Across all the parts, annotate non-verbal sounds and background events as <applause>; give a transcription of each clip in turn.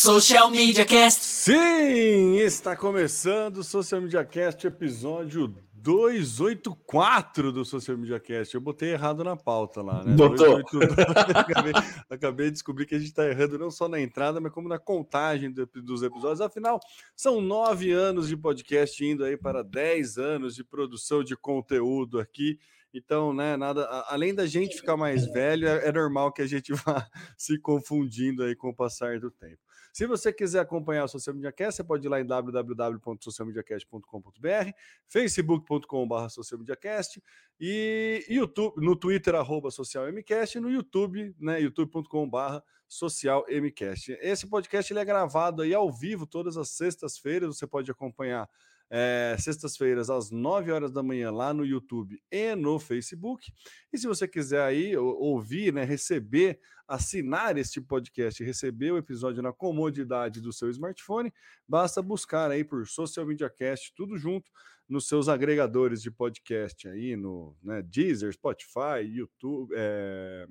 Social Media Cast. Sim, está começando o Social Media Cast, episódio 284 do Social Media Cast. Eu botei errado na pauta lá, né? Botou. 282. acabei, <laughs> acabei de descobrir que a gente está errando não só na entrada, mas como na contagem do- dos episódios. Afinal, são nove anos de podcast indo aí para 10 anos de produção de conteúdo aqui. Então, né, nada, além da gente ficar mais velho, é, é normal que a gente <laughs> vá se confundindo aí com o passar do tempo. Se você quiser acompanhar o Social Media Cast, você pode ir lá em www.socialmediacast.com.br, facebook.com.br socialmediacast e YouTube, no Twitter, arroba socialmcast, e no YouTube, né, youtube.com.br socialmcast. Esse podcast ele é gravado aí ao vivo todas as sextas-feiras, você pode acompanhar é, sextas-feiras às 9 horas da manhã lá no YouTube e no Facebook. E se você quiser aí ou- ouvir, né, receber, assinar este podcast e receber o episódio na comodidade do seu smartphone, basta buscar aí por Social Media Cast, tudo junto nos seus agregadores de podcast aí no né, Deezer, Spotify, YouTube, é,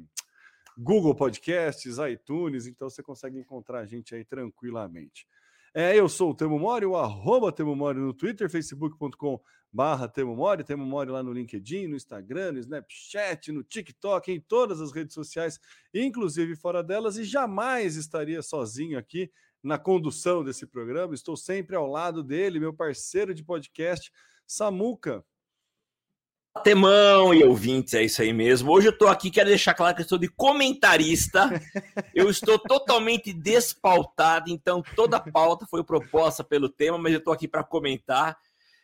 Google Podcasts, iTunes, então você consegue encontrar a gente aí tranquilamente. É, eu sou o Temo Mori, o arroba Temo Mori no Twitter, facebook.com barra Temo Mori, Temo Mori lá no LinkedIn, no Instagram, no Snapchat, no TikTok, em todas as redes sociais, inclusive fora delas, e jamais estaria sozinho aqui na condução desse programa. Estou sempre ao lado dele, meu parceiro de podcast, Samuca. Temão e ouvintes, é isso aí mesmo. Hoje eu tô aqui, quero deixar claro que eu sou de comentarista. Eu estou totalmente despautado, então toda a pauta foi proposta pelo tema, mas eu tô aqui para comentar.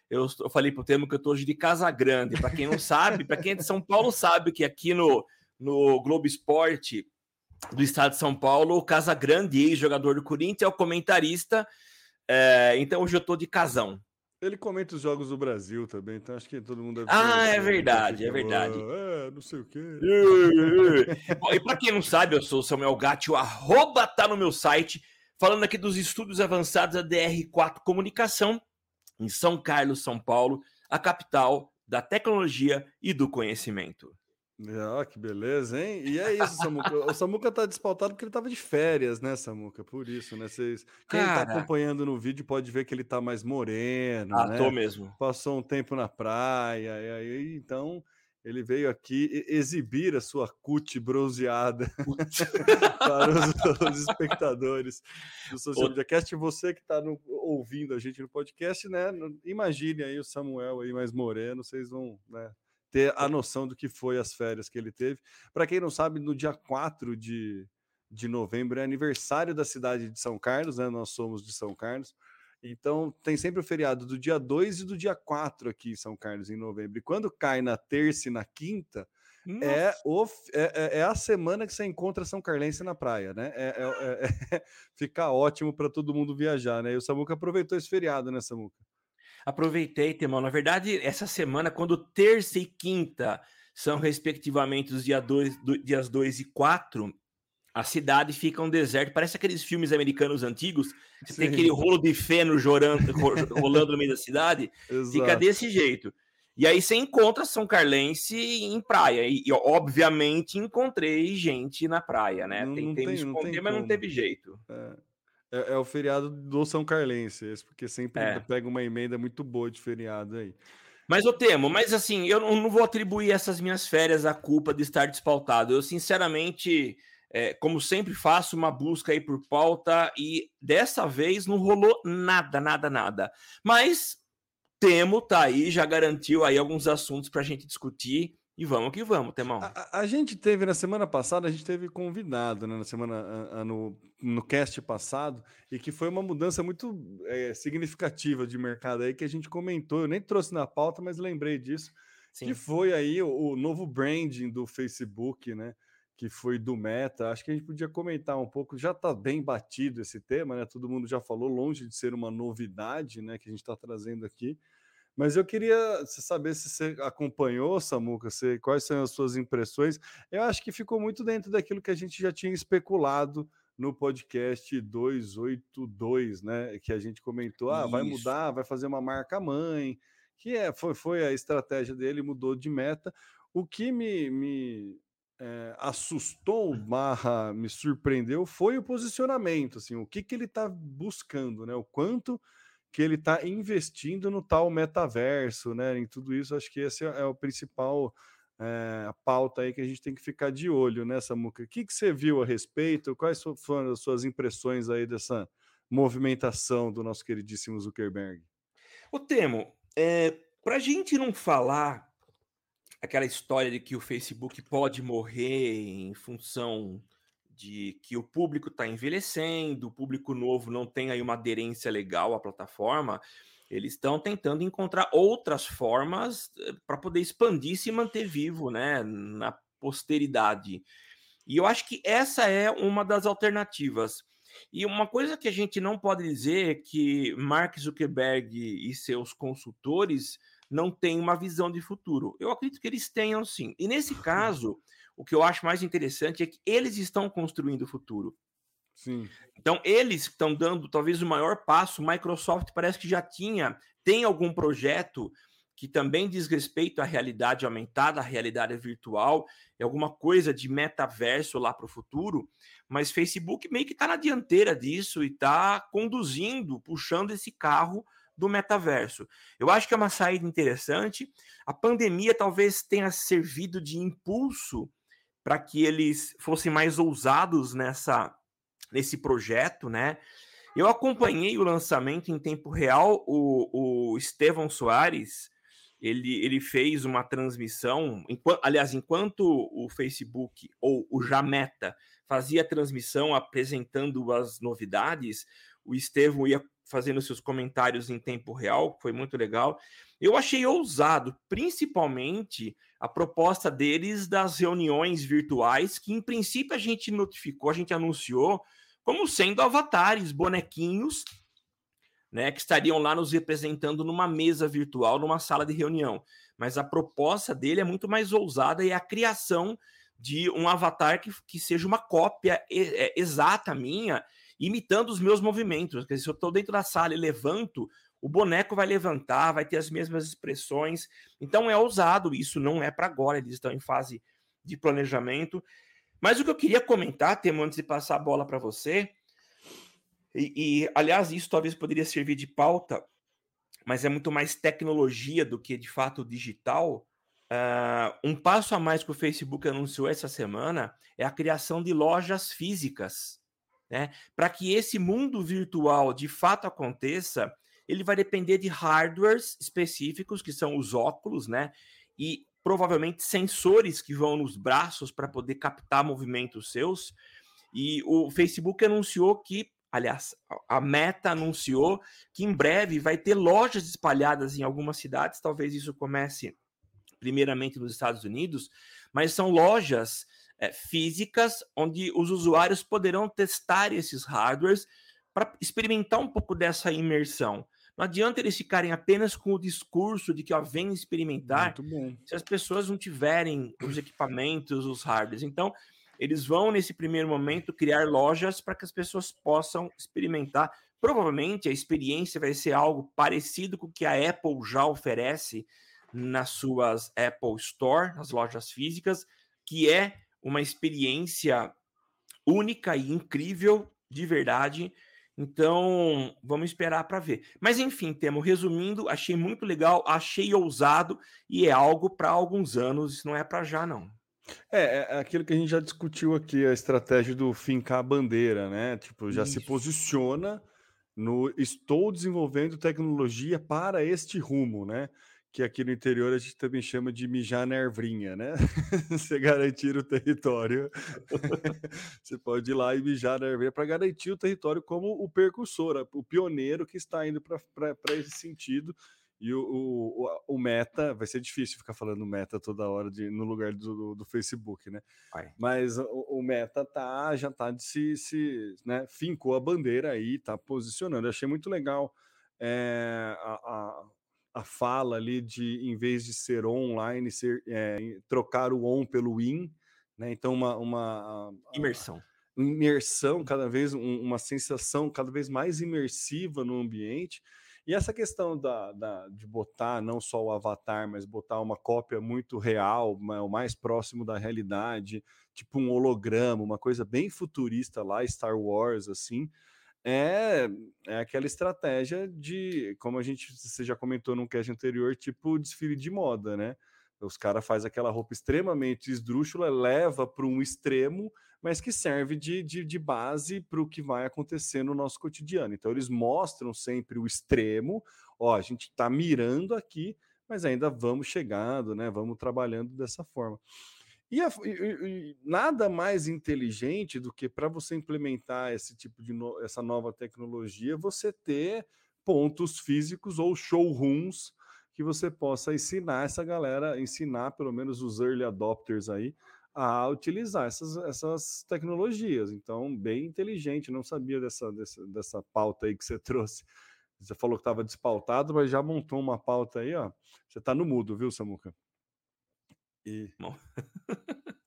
Eu, eu falei pro Temo que eu tô hoje de Casa Grande. Para quem não sabe, para quem é de São Paulo sabe que aqui no, no Globo Esporte do estado de São Paulo, o Casa Grande, ex-jogador do Corinthians, é o comentarista. É, então hoje eu tô de casão. Ele comenta os jogos do Brasil também, então acho que todo mundo deve Ah, é verdade, é verdade. "Ah, É, não sei o quê. <laughs> Bom, e para quem não sabe, eu sou o Samuel Gatti, o arroba tá no meu site, falando aqui dos estudos avançados da DR4 Comunicação, em São Carlos, São Paulo, a capital da tecnologia e do conhecimento. Ah, que beleza, hein? E é isso, Samuca. O Samuca tá despautado porque ele tava de férias, né, Samuca? Por isso, né? Vocês... Quem tá Cara. acompanhando no vídeo pode ver que ele tá mais moreno, Ah, né? tô mesmo. Passou um tempo na praia, e aí, então, ele veio aqui exibir a sua cut bronzeada <laughs> para os, os espectadores do Social Media Cast. Você que está ouvindo a gente no podcast, né? Imagine aí o Samuel aí mais moreno, vocês vão né, ter a noção do que foi as férias que ele teve. Para quem não sabe, no dia 4 de, de novembro é aniversário da cidade de São Carlos, né? Nós somos de São Carlos. Então, tem sempre o feriado do dia 2 e do dia 4 aqui em São Carlos, em novembro. E quando cai na terça e na quinta, é, o, é, é- é a semana que você encontra São Carlense na praia, né? É, é- é- é- <laughs> fica ótimo para todo mundo viajar, né? E o Samuca aproveitou esse feriado, né, Samuca? Aproveitei, Temão. Na verdade, essa semana, quando terça e quinta são, respectivamente, os dia dois, do- dias 2 e 4, a cidade fica um deserto. Parece aqueles filmes americanos antigos. Você tem Sim. aquele rolo de feno jorando- ro- rolando no meio da cidade. <laughs> Fica desse jeito. E aí você encontra São Carlense em praia. E, e, obviamente, encontrei gente na praia, né? Não- Tentei não me tem- não esconder, mas não como. teve jeito. É, é o feriado do São Carlense, esse, porque sempre É. pega uma emenda muito boa de feriado aí. Mas eu temo, mas assim, eu não, não vou atribuir essas minhas férias à culpa de estar despautado. Eu, sinceramente, é, como sempre, faço uma busca aí por pauta e dessa vez não rolou nada, nada, nada. Mas Temo tá aí, já garantiu aí alguns assuntos para a gente discutir e vamos que vamos, Temão. A, a- gente teve na semana passada, a gente teve convidado, né, na semana a- a- no, no cast passado, e que foi uma mudança muito é, significativa de mercado aí que a gente comentou. Eu nem trouxe na pauta, mas lembrei disso. Sim. que foi aí o, o novo branding do Facebook, né? Que foi do Meta. Acho que a gente podia comentar um pouco. Já está bem batido esse tema, né? Todo mundo já falou, longe de ser uma novidade, né? Que a gente está trazendo aqui. Mas eu queria saber se você acompanhou, Samuca, você, quais são as suas impressões. Eu acho que ficou muito dentro daquilo que a gente já tinha especulado no podcast 282, né? Que a gente comentou, ah, vai mudar, vai fazer uma marca mãe, que é, foi, foi a estratégia dele, mudou de meta. O que me, me é, assustou, barra me surpreendeu, foi o posicionamento, assim, o que, que ele está buscando, né? O quanto que ele está investindo no tal metaverso, né? Em tudo isso, acho que esse é, o principal é, pauta aí que a gente tem que ficar de olho, né, Samuca? O que, que você viu a respeito? Quais foram as suas impressões aí dessa movimentação do nosso queridíssimo Zuckerberg? O Temo, é, para a gente não falar aquela história de que o Facebook pode morrer em função de que o público está envelhecendo, o público novo não tem aí uma aderência legal à plataforma, eles estão tentando encontrar outras formas eh, para poder expandir e se manter vivo né, na posteridade. E eu acho que essa é uma das alternativas. E uma coisa que a gente não pode dizer é que Mark Zuckerberg e seus consultores não têm uma visão de futuro. Eu acredito que eles tenham sim. E nesse caso, o que eu acho mais interessante é que eles estão construindo o futuro. Sim. Então, eles estão dando talvez o maior passo. Microsoft parece que já tinha, tem algum projeto que também diz respeito à realidade aumentada, à realidade virtual, é alguma coisa de metaverso lá para o futuro, mas Facebook meio que está na dianteira disso e está conduzindo, puxando esse carro do metaverso. Eu acho que é uma saída interessante. A pandemia talvez tenha servido de impulso para que eles fossem mais ousados nessa nesse projeto, né? Eu acompanhei o lançamento em tempo real. O, o Estevão Soares ele, ele fez uma transmissão, enquanto, aliás, enquanto o Facebook ou o Jameta fazia a transmissão apresentando as novidades, o Estevão ia fazendo seus comentários em tempo real, foi muito legal. Eu achei ousado, principalmente a proposta deles das reuniões virtuais, que em princípio a gente notificou, a gente anunciou como sendo avatares, bonequinhos, né, que estariam lá nos representando numa mesa virtual, numa sala de reunião. Mas a proposta dele é muito mais ousada e é a criação de um avatar que, que seja uma cópia é, exata minha imitando os meus movimentos. Quer dizer, se eu estou dentro da sala e levanto, o boneco vai levantar, vai ter as mesmas expressões. Então é ousado, isso não é para agora, eles estão em fase de planejamento. Mas o que eu queria comentar, Temo, antes de passar a bola para você, e, e, aliás, isso talvez poderia servir de pauta, mas é muito mais tecnologia do que de fato digital. Uh, um passo a mais que o Facebook anunciou essa semana é a criação de lojas físicas né? Para que esse mundo virtual de fato aconteça, ele vai depender de hardwares específicos, que são os óculos, né? E provavelmente sensores que vão nos braços para poder captar movimentos seus. E o Facebook anunciou que, aliás, a Meta anunciou que em breve vai ter lojas espalhadas em algumas cidades, talvez isso comece primeiramente nos Estados Unidos, mas são lojas é, físicas, onde os usuários poderão testar esses hardwares para experimentar um pouco dessa imersão. Não adianta eles ficarem apenas com o discurso de que ó, vem experimentar se as pessoas não tiverem os equipamentos, os hardwares. Então, eles vão, nesse primeiro momento, criar lojas para que as pessoas possam experimentar. Provavelmente a experiência vai ser algo parecido com o que a Apple já oferece nas suas Apple Store, nas lojas físicas, que é uma experiência única e incrível, de verdade. Então, vamos esperar para ver. Mas enfim, Temo, resumindo, achei muito legal, achei ousado e é algo para alguns anos, isso não é para já não. É, é aquilo que a gente já discutiu aqui, a estratégia do fincar a bandeira, né? Tipo, já isso. se posiciona no estou desenvolvendo tecnologia para este rumo, né? Que aqui no interior a gente também chama de mijar na ervrinha, né? <laughs> Você garantir o território. <laughs> Você pode ir lá e mijar na ervrinha para garantir o território como o percursor, o pioneiro que está indo para esse sentido. E o, o, o, meta, vai ser difícil ficar falando meta toda hora de, no lugar do, do Facebook, né? Mas o, o, meta tá, já tá de se, se né, fincou a bandeira aí, tá posicionando. Eu achei muito legal é, a, a a fala ali de, em vez de ser online, ser, é, trocar o on pelo in, né? Então, uma, uma imersão. imersão, cada vez um, uma sensação cada vez mais imersiva no ambiente. E essa questão da, da, de botar não só o avatar, mas botar uma cópia muito real, o mais próximo da realidade, tipo um holograma, uma coisa bem futurista lá, Star Wars, assim, é, é aquela estratégia de, como a gente você já comentou num cast anterior, tipo desfile de moda, né? Os caras fazem aquela roupa extremamente esdrúxula, leva para um extremo, mas que serve de, de, de base para o que vai acontecer no nosso cotidiano. Então, eles mostram sempre o extremo, ó, a gente está mirando aqui, mas ainda vamos chegando, né? Vamos trabalhando dessa forma. E, a, e, e nada mais inteligente do que para você implementar esse tipo de no, essa nova tecnologia, você ter pontos físicos ou showrooms que você possa ensinar essa galera, ensinar pelo menos os early adopters aí a utilizar essas, essas tecnologias. Então, bem inteligente, não sabia dessa, dessa, dessa pauta aí que você <laughs> trouxe. Você falou que estava despautado, mas já montou uma pauta aí, ó. Você está no mudo, viu, Samuca? E. <laughs>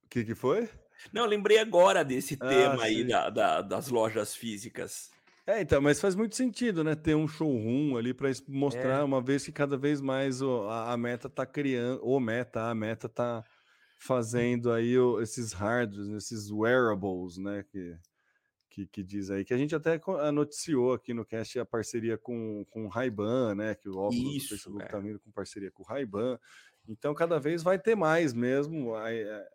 O que, que foi? Não, lembrei agora desse ah, tema aí da, da, das lojas físicas. É, então, mas faz muito sentido, né? Ter um showroom ali para mostrar, é. uma vez que cada vez mais o, a, a, meta tá criando, ou meta, a meta tá fazendo aí o, esses hardwares, esses wearables, né? Que, que, que, diz aí, que a gente até noticiou aqui no cast a parceria com, com o Ray-Ban, né? Que o óculos Isso, do Facebook é. tá vindo com parceria com o Ray-Ban. Então, cada vez vai ter mais mesmo. É,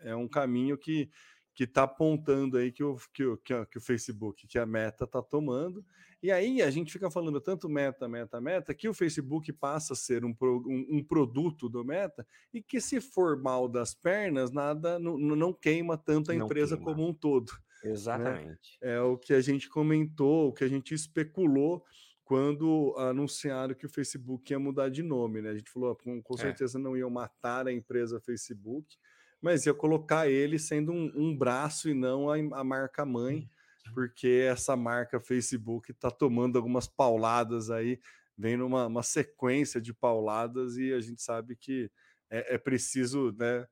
é um caminho que que está apontando aí que o, que, o, que, o Facebook, que a meta está tomando. E aí a gente fica falando tanto meta, meta, meta, que o Facebook passa a ser um, um, um produto do meta e que se for mal das pernas, nada não, não queima tanto a empresa como um todo. Né? Exatamente. Né? É o que a gente comentou, o que a gente especulou quando anunciaram que o Facebook ia mudar de nome, né? A gente falou, com, com é. certeza é. não iam matar a empresa Facebook, mas ia colocar ele sendo um, um braço e não a, a marca mãe, porque essa marca Facebook está tomando algumas pauladas aí, vem numa uma sequência de pauladas e a gente sabe que é, é preciso, né?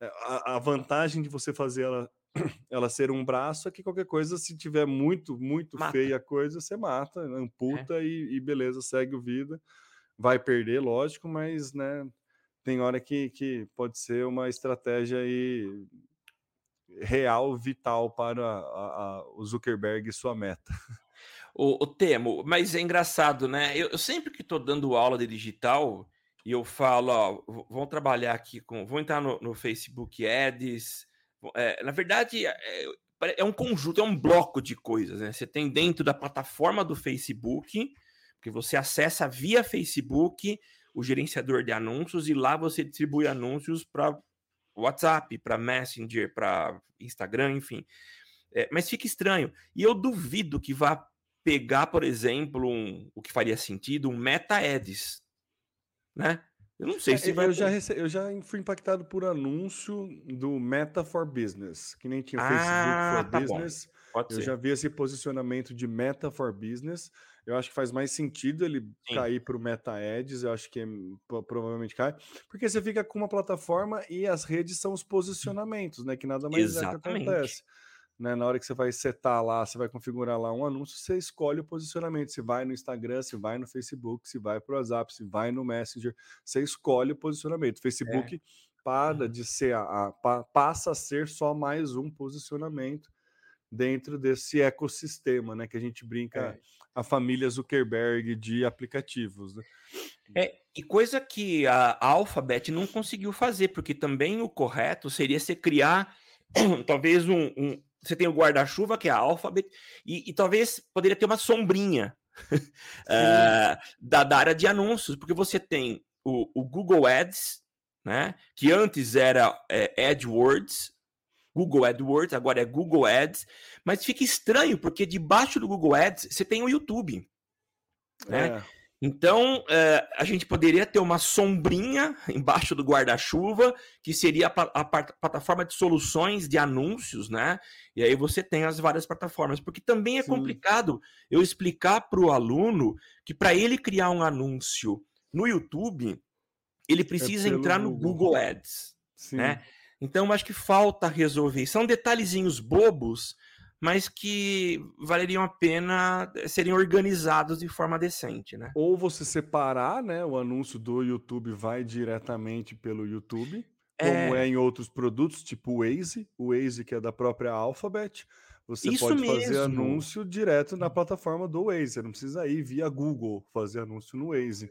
É, a, a, vantagem de você fazer ela, <clears throat> ela ser um braço é que qualquer coisa, se tiver muito, muito mata. feia a coisa, você mata, amputa é. e, e beleza, segue o vida. Vai perder, lógico, mas né, tem hora que, que pode ser uma estratégia aí real, vital para a, a, o Zuckerberg e sua meta. <laughs> O, o Temo, mas é engraçado, né? Eu, eu sempre que estou dando aula de digital e eu falo, ó, vamos trabalhar aqui com, vou entrar no, no Facebook Ads. É, na verdade, é, é, um conjunto, é um bloco de coisas, né? Você tem dentro da plataforma do Facebook, que você acessa via Facebook o gerenciador de anúncios e lá você distribui anúncios para WhatsApp, para Messenger, para Instagram, enfim. É, mas fica estranho. E eu duvido que vá pegar, por exemplo, um, o que faria sentido, um Meta Ads, né? Eu não sei é, se vai. Eu já, rece... eu já fui impactado por anúncio do Meta for Business, que nem tinha o Facebook ah, for tá Business. eu já vi esse posicionamento de Meta for Business. Eu acho que faz mais sentido ele Sim. cair para o Meta Ads, eu acho que é, provavelmente cai, porque você fica com uma plataforma e as redes são os posicionamentos, né? Que nada mais Exatamente. é que acontece. Né, na hora que você vai setar lá, você vai configurar lá um anúncio, você escolhe o posicionamento. Se vai no Instagram, se vai no Facebook, se vai para o WhatsApp, se vai no Messenger, você escolhe o posicionamento. Facebook é. para uhum. de ser a, a, passa a ser só mais um posicionamento dentro desse ecossistema, né? Que a gente brinca é. a família Zuckerberg de aplicativos. Né? É, e coisa que a Alphabet não conseguiu fazer, porque também o correto seria você criar <clears throat> talvez um, um você tem o guarda-chuva, que é a Alphabet, e, e, talvez poderia ter uma sombrinha <laughs> uh, da, da, área de anúncios, porque você tem o, o Google Ads, né, que antes era é, AdWords, Google AdWords, agora é Google Ads, mas fica estranho porque debaixo do Google Ads você tem o YouTube, né? É. Então é, a gente poderia ter uma sombrinha embaixo do guarda-chuva que seria a, a, plataforma de soluções de anúncios, né? E aí você tem as várias plataformas, porque também é Sim. complicado eu explicar para o aluno que para ele criar um anúncio no YouTube ele precisa é entrar no Google, Google Ads, Sim. né? Então, acho que falta resolver. São detalhezinhos bobos, mas que valeriam a pena serem organizados de forma decente, né? Ou você separar, né? O anúncio do YouTube vai diretamente pelo YouTube, como é, é em outros produtos, tipo o Waze, o Waze que é da própria Alphabet. Você Isso pode mesmo. fazer anúncio direto na plataforma do Waze, você não precisa ir via Google fazer anúncio no Waze.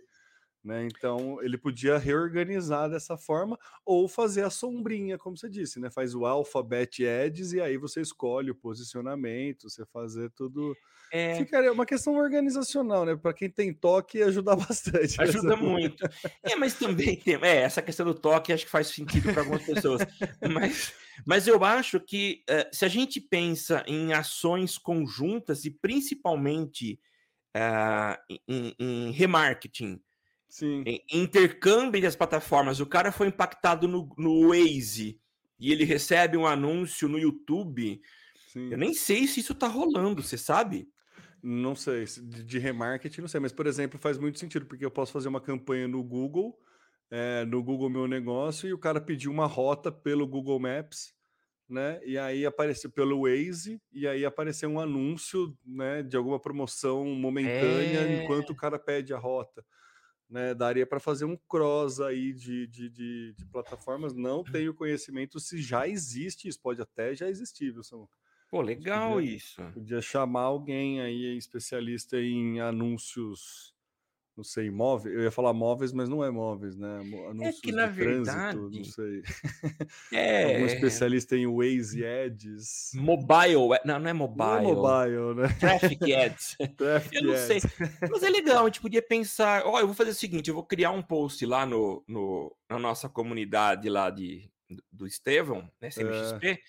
Né? Então ele podia reorganizar dessa forma ou fazer a sombrinha, como você disse, né? Faz o alphabet ads e aí você escolhe o posicionamento, você fazer tudo. É... Ficaria uma questão organizacional, né? Para quem tem toque, <laughs> ajuda bastante. Ajuda muito. É, mas também <laughs> tem. É, essa questão do toque acho que faz sentido para algumas pessoas. mas, mas eu acho que uh, se a gente pensa em ações conjuntas e principalmente uh, em, em remarketing Sim. intercâmbio das plataformas. O cara foi impactado no, no Waze e ele recebe um anúncio no YouTube. Sim. Eu nem sei se isso tá rolando, você sabe? Não sei, de remarketing não sei, mas por exemplo, faz muito sentido, porque eu posso fazer uma campanha no Google, é, no Google Meu Negócio, e o cara pediu uma rota pelo Google Maps, né? E aí apareceu pelo Waze, e aí apareceu um anúncio né, de alguma promoção momentânea é... enquanto o cara pede a rota né? Daria para fazer um cross aí de, de, de, de, plataformas. Não tenho conhecimento se já existe, isso pode até já existir, viu, Samuca? Pô, legal podia, isso. Podia chamar alguém aí, especialista em anúncios não sei, móveis, eu ia falar móveis, mas não é móveis, né? É Anúncios é que, na verdade, trânsito, não sei. <laughs> É... Algum especialista em Waze Ads. Mobile, não, não é mobile. Não é mobile, né? Traffic <laughs> Ads. Traffic eu não ads. sei. Mas é legal, a gente podia pensar, ó, oh, eu vou fazer o seguinte, eu vou criar um post lá no, no na nossa comunidade lá de, do Estevão, né, CMXP, é.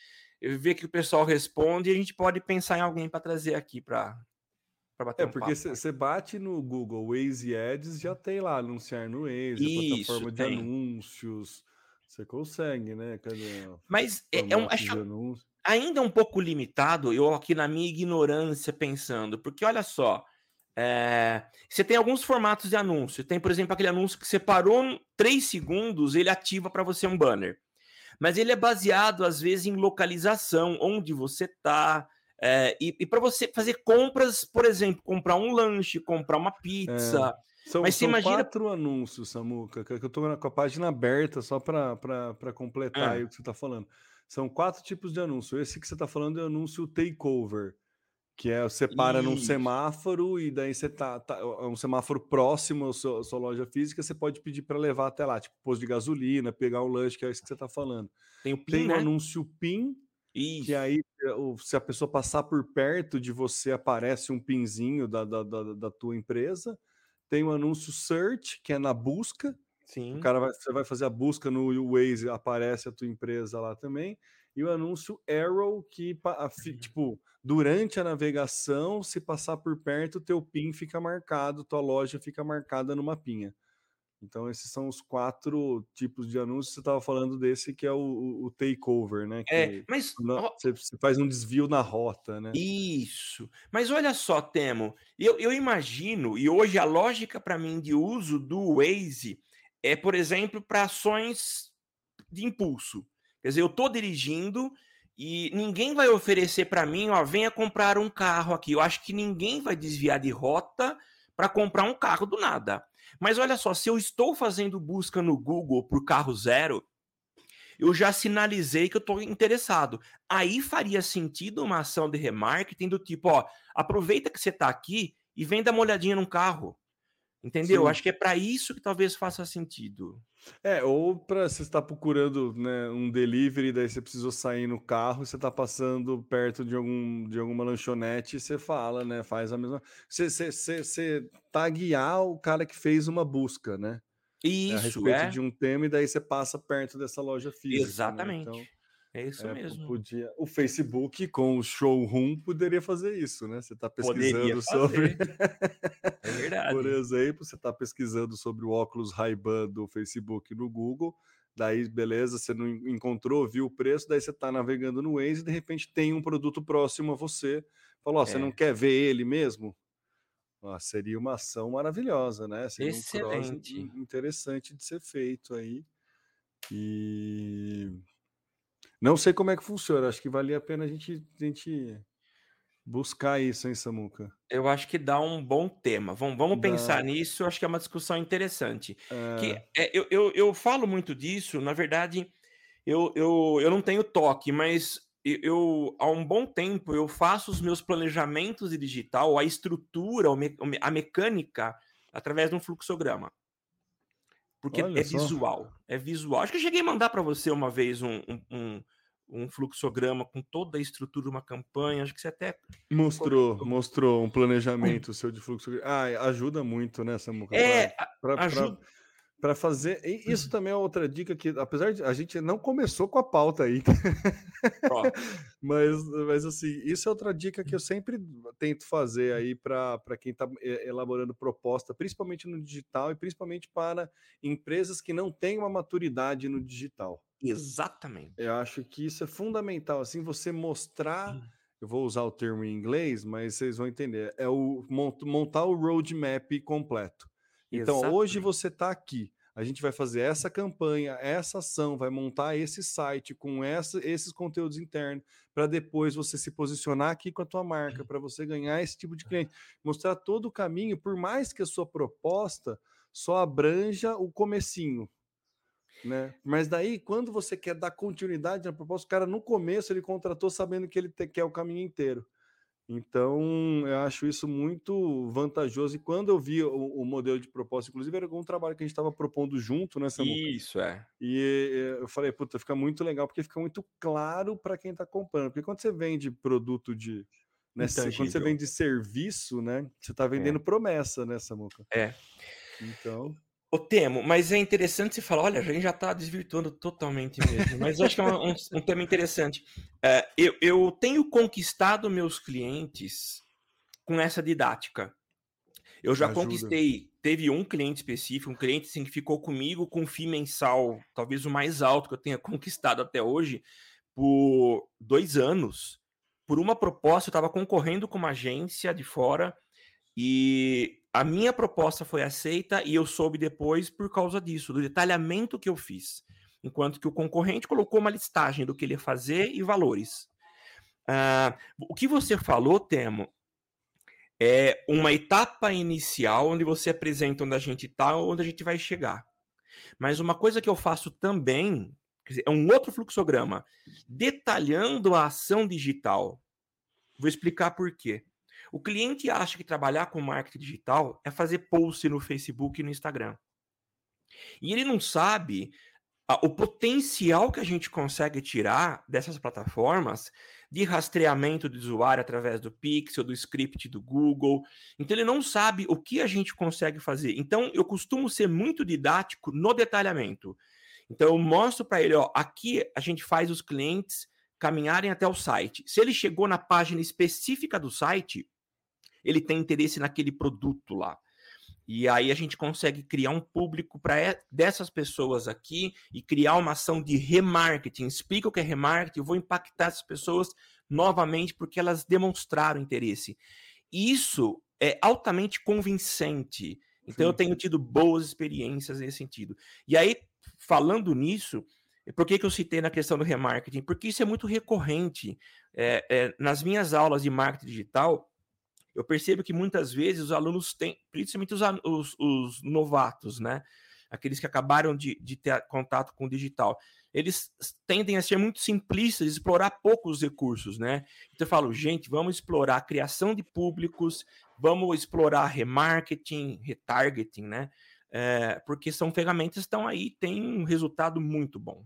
eu ver que o pessoal responde e a gente pode pensar em alguém para trazer aqui para bater é, um porque você bate no Google Waze Ads, já tem lá anunciar no Waze, Isso, plataforma de tem. anúncios. Você consegue, né? Cadê Mas é, é um, acho ainda um pouco limitado, eu aqui na minha ignorância pensando, porque olha só, é, você tem alguns formatos de anúncio. Tem, por exemplo, aquele anúncio que você parou 3 segundos, ele ativa para você um banner. Mas ele é baseado, às vezes, em localização, onde você está, é, e, e para você fazer compras, por exemplo, comprar um lanche, comprar uma pizza. É. São, Mas são imagina... quatro anúncios, Samuca, que eu estou com a página aberta só para completar é. o que você está falando. São quatro tipos de anúncio. Esse que você está falando é o anúncio takeover, que é você para Isso. num semáforo e daí você tá, tá é um semáforo próximo à sua, à sua loja física, você pode pedir para levar até lá, tipo posto de gasolina, pegar um lanche, que é isso que você está falando. Tem o PIN, Tem né? o anúncio PIN, isso. Que aí, se a pessoa passar por perto de você, aparece um pinzinho da, da, da, da tua empresa. Tem o anúncio search, que é na busca. Sim. O cara vai, você vai fazer a busca no Waze, aparece a tua empresa lá também. E o anúncio arrow, que uhum. tipo, durante a navegação, se passar por perto, teu PIN fica marcado, tua loja fica marcada no mapinha. Então, esses são os quatro tipos de anúncios. Você estava falando desse que é o, o takeover, né? É, que é, mas. Você, você, faz um desvio na rota, né? Isso. Mas olha só, Temo, eu, eu imagino, e hoje a lógica para mim de uso do Waze é, por exemplo, para ações de impulso. Quer dizer, eu estou dirigindo e ninguém vai oferecer para mim, ó, venha comprar um carro aqui. Eu acho que ninguém vai desviar de rota para comprar um carro do nada. Mas olha só, se eu estou fazendo busca no Google por carro zero, eu já sinalizei que eu estou interessado. Aí faria sentido uma ação de remarketing do tipo, ó, aproveita que você está aqui e vem dar uma olhadinha num carro. Entendeu? Sim. Acho que é para isso que talvez faça sentido. É, ou para você estar procurando né, um delivery, daí você precisou sair no carro, você está passando perto de, algum, de alguma lanchonete e você fala, né? Faz a mesma. Você, você, você, você taguear o cara que fez uma busca, né? Isso, a respeito é. de um tema, e daí você passa perto dessa loja física. Exatamente. Né? Então, é isso é, mesmo. Podia, o Facebook com o showroom poderia fazer isso, né? Você está pesquisando sobre. <laughs> é verdade. Por exemplo, você está pesquisando sobre o óculos Ray-Ban do Facebook no Google. Daí, beleza, você não encontrou, viu o preço, daí você está navegando no Waze e de repente tem um produto próximo a você. Falou, é. você não quer ver ele mesmo? Ah, seria uma ação maravilhosa, né? Seria Excelente. um interessante de ser feito aí. E não sei como é que funciona, acho que valia a pena a gente, a gente Buscar isso, hein, Samuca? Eu acho que dá um bom tema. Vamos, vamos pensar nisso, acho que é uma discussão interessante. É... Que é, eu, eu, eu falo muito disso, na verdade, eu, eu, eu não tenho toque, mas eu, há um bom tempo, eu faço os meus planejamentos de digital, a estrutura, a mecânica, através de um fluxograma. Porque Olha é só. visual, é visual. Acho que eu cheguei a mandar para você uma vez um, um, um, fluxograma com toda a estrutura de uma campanha. Acho que você até. Mostrou, mostrou um planejamento seu de fluxograma. Ah, ajuda muito, né, Samuca? É, pra, pra, ajuda. Pra para fazer. E isso também é outra dica que, apesar de a gente não começou com a pauta aí, <laughs> mas, mas assim, isso é outra dica que eu sempre tento fazer aí para quem está elaborando proposta, principalmente no digital e principalmente para empresas que não têm uma maturidade no digital. Exatamente. Eu acho que isso é fundamental, assim, você mostrar. Eu vou usar o termo em inglês, mas vocês vão entender. É o montar o roadmap completo. Então, Exatamente. hoje você está aqui. A gente vai fazer essa campanha, essa ação, vai montar esse site com essa, esses conteúdos internos, para depois você se posicionar aqui com a tua marca, para você ganhar esse tipo de cliente. Mostrar todo o caminho, por mais que a sua proposta só abranja o comecinho. Né? Mas daí, quando você quer dar continuidade na proposta, o cara no começo ele contratou sabendo que ele quer o caminho inteiro. Então, eu acho isso muito vantajoso. E quando eu vi o, o modelo de proposta, inclusive, era um trabalho que a gente estava propondo junto, né, Samuca? Isso, é. E eu falei, puta, fica muito legal, porque fica muito claro para quem está comprando. Porque quando você vende produto de. Né, quando você vende serviço, né? Você está vendendo é. promessa, né, Samuca? É. Então. O Temo, mas é interessante você falar, olha, a gente já está desvirtuando totalmente mesmo, mas acho que é um, um, um tema interessante. É, eu, eu tenho conquistado meus clientes com essa didática. Eu já Ajuda. conquistei, teve um cliente específico, um cliente assim, que ficou comigo com FII mensal, talvez o mais alto que eu tenha <laughs> conquistado até hoje, por dois anos. Por uma proposta, eu estava concorrendo com uma agência de fora e a minha proposta foi aceita e eu soube depois por causa disso, do detalhamento que eu fiz. Enquanto que o concorrente colocou uma listagem do que ele ia fazer e valores. Uh, o que você falou, Temo, é uma etapa inicial onde você apresenta onde a gente está, onde a gente vai chegar. Mas uma coisa que eu faço também, dizer, é um outro fluxograma, detalhando a ação digital. Vou explicar por quê. O cliente acha que trabalhar com marketing digital é fazer post no Facebook e no Instagram. E ele não sabe o potencial que a gente consegue tirar dessas plataformas de rastreamento do usuário através do Pixel, do script do Google. Então ele não sabe o que a gente consegue fazer. Então eu costumo ser muito didático no detalhamento. Então eu mostro para ele, ó, aqui a gente faz os clientes caminharem até o site. Se ele chegou na página específica do site, ele tem interesse naquele produto lá. E aí a gente consegue criar um público para dessas pessoas aqui e criar uma ação de remarketing. Explica o que é remarketing, eu vou impactar essas pessoas novamente porque elas demonstraram interesse. Isso é altamente convincente. Então Sim. eu tenho tido boas experiências nesse sentido. E aí, falando nisso, por que, que eu citei na questão do remarketing? Porque isso é muito recorrente. É, é, nas minhas aulas de marketing digital, eu percebo que muitas vezes os alunos têm, principalmente os, os, os novatos, né? Aqueles que acabaram de, de, ter contato com o digital, eles tendem a ser muito simplistas, explorar poucos recursos, né? Então eu falo, gente, vamos explorar a criação de públicos, vamos explorar remarketing, retargeting, né? É, porque são ferramentas que estão aí, tem um resultado muito bom.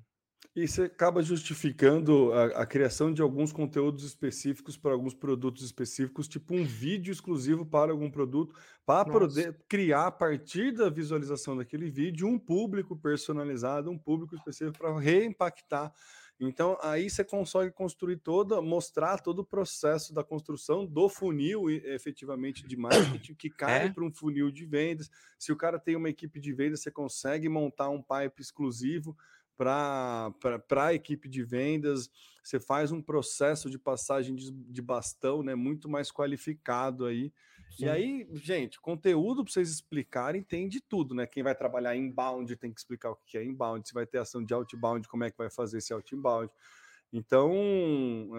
E você acaba justificando a, a, criação de alguns conteúdos específicos para alguns produtos específicos, tipo um vídeo exclusivo para algum produto, para poder criar a partir da visualização daquele vídeo um público personalizado, um público específico para reimpactar. Então, aí você consegue construir toda, mostrar todo o processo da construção do funil efetivamente de marketing que cai é? para um funil de vendas. Se o cara tem uma equipe de vendas, você consegue montar um pipe exclusivo para a equipe de vendas, você faz um processo de passagem de, de bastão né, muito mais qualificado aí. Sim. E aí, gente, conteúdo para vocês explicarem tem de tudo, né? Quem vai trabalhar inbound tem que explicar o que é inbound, se vai ter ação de outbound, como é que vai fazer esse outbound. Então,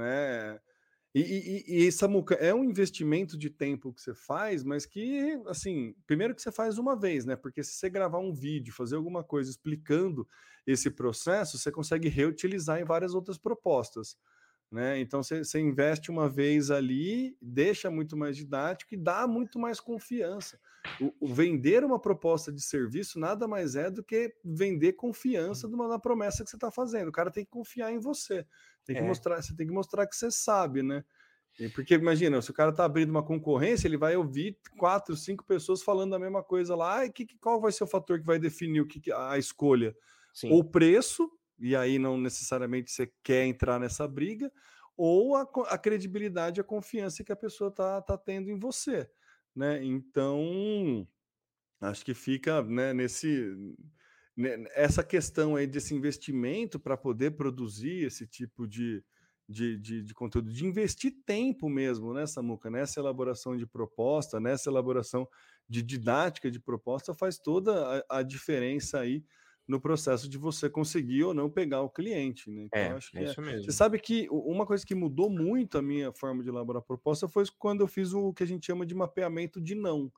é, E, e, e, Samuca, é um investimento de tempo que você faz, mas que, assim, primeiro que você faz uma vez, né? Porque se você gravar um vídeo, fazer alguma coisa explicando esse processo, você consegue reutilizar em várias outras propostas. Né? Então você, você investe uma vez ali, deixa muito mais didático e dá muito mais confiança. O, o, vender uma proposta de serviço nada mais é do que vender confiança de uma, na promessa que você está fazendo. O cara tem que confiar em você. Tem que é. mostrar, você tem que mostrar que você sabe, né? Porque imagina, se o cara está abrindo uma concorrência, ele vai ouvir quatro, cinco pessoas falando a mesma coisa lá. E que, qual vai ser o fator que vai definir o que a escolha? Sim. Ou preço, e aí não necessariamente você quer entrar nessa briga, ou a, a credibilidade, a confiança que a pessoa está tá tendo em você, né? Então, acho que fica né, nesse essa questão aí desse investimento para poder produzir esse tipo de, de, de, de, conteúdo, de investir tempo mesmo, né, Samuca? Nessa elaboração de proposta, nessa elaboração de didática de proposta, faz toda a, a diferença aí no processo de você conseguir ou não pegar o cliente. Né? Então, é, acho que é isso mesmo. Você sabe que uma coisa que mudou muito a minha forma de elaborar proposta foi quando eu fiz o que a gente chama de mapeamento de não.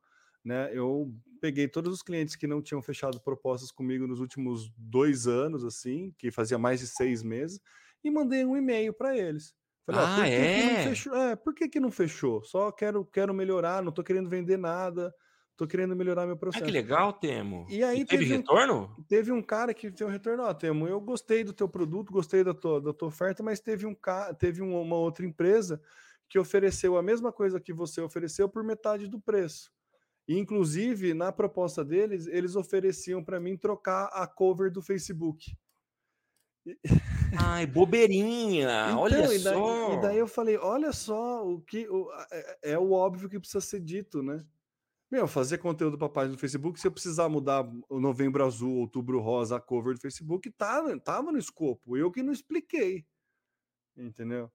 Né? Eu peguei todos os clientes que não tinham fechado propostas comigo nos últimos dois anos, assim, que fazia mais de seis meses, e mandei um e-mail para eles. Falei, ah, por que é? Fechou? É, por que, que não fechou? Só quero, quero melhorar, não estou querendo vender nada. Tô querendo melhorar meu processo. Ah, que legal, Temo. E aí e teve, teve, retorno? Um, teve um cara que teve um retorno. Ó, Temo, eu gostei do teu produto, gostei da tua, da tua oferta, mas teve um teve uma outra empresa que ofereceu a mesma coisa que você ofereceu por metade do preço. E, inclusive, na proposta deles, eles ofereciam para mim trocar a cover do Facebook. <laughs> Ai, bobeirinha! então, olha e daí, só! E daí eu falei: olha só, o que o, é, é, o óbvio que precisa ser dito, né? Meu, fazer conteúdo para página do Facebook, se eu precisar mudar o novembro azul, outubro rosa, a cover do Facebook, tá, tava no escopo. Eu que não expliquei. Entendeu?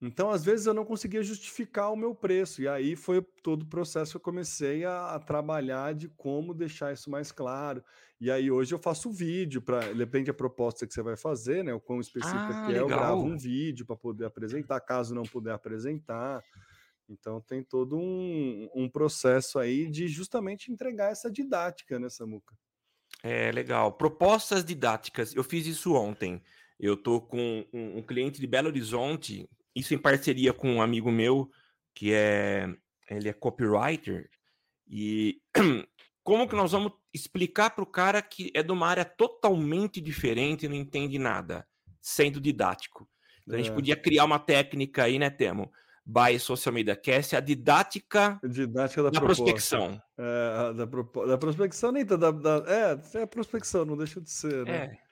Então, às vezes, eu não conseguia justificar o meu preço. E aí foi todo o processo que eu comecei a, a trabalhar de como deixar isso mais claro. E aí hoje eu faço vídeo para. Depende da proposta que você vai fazer, né? O quão específico ah, que é, legal. eu gravo um vídeo para poder apresentar, caso não puder apresentar. Então tem todo um, um processo aí de justamente entregar essa didática, né, Samuca? É legal. Propostas didáticas. Eu fiz isso ontem. Eu tô com um, um, cliente de Belo Horizonte, isso em parceria com um amigo meu que é ele é copywriter e <clears throat> como que nós vamos explicar para o cara que é de uma área totalmente diferente e não entende nada, sendo didático. Então, é. a gente é. podia criar uma técnica aí, né, Temo? by Social Media Cast, a didática, didática da, da prospecção. É, da, da prospecção, nem da, da, é, é a prospecção, não deixa de ser, né? É.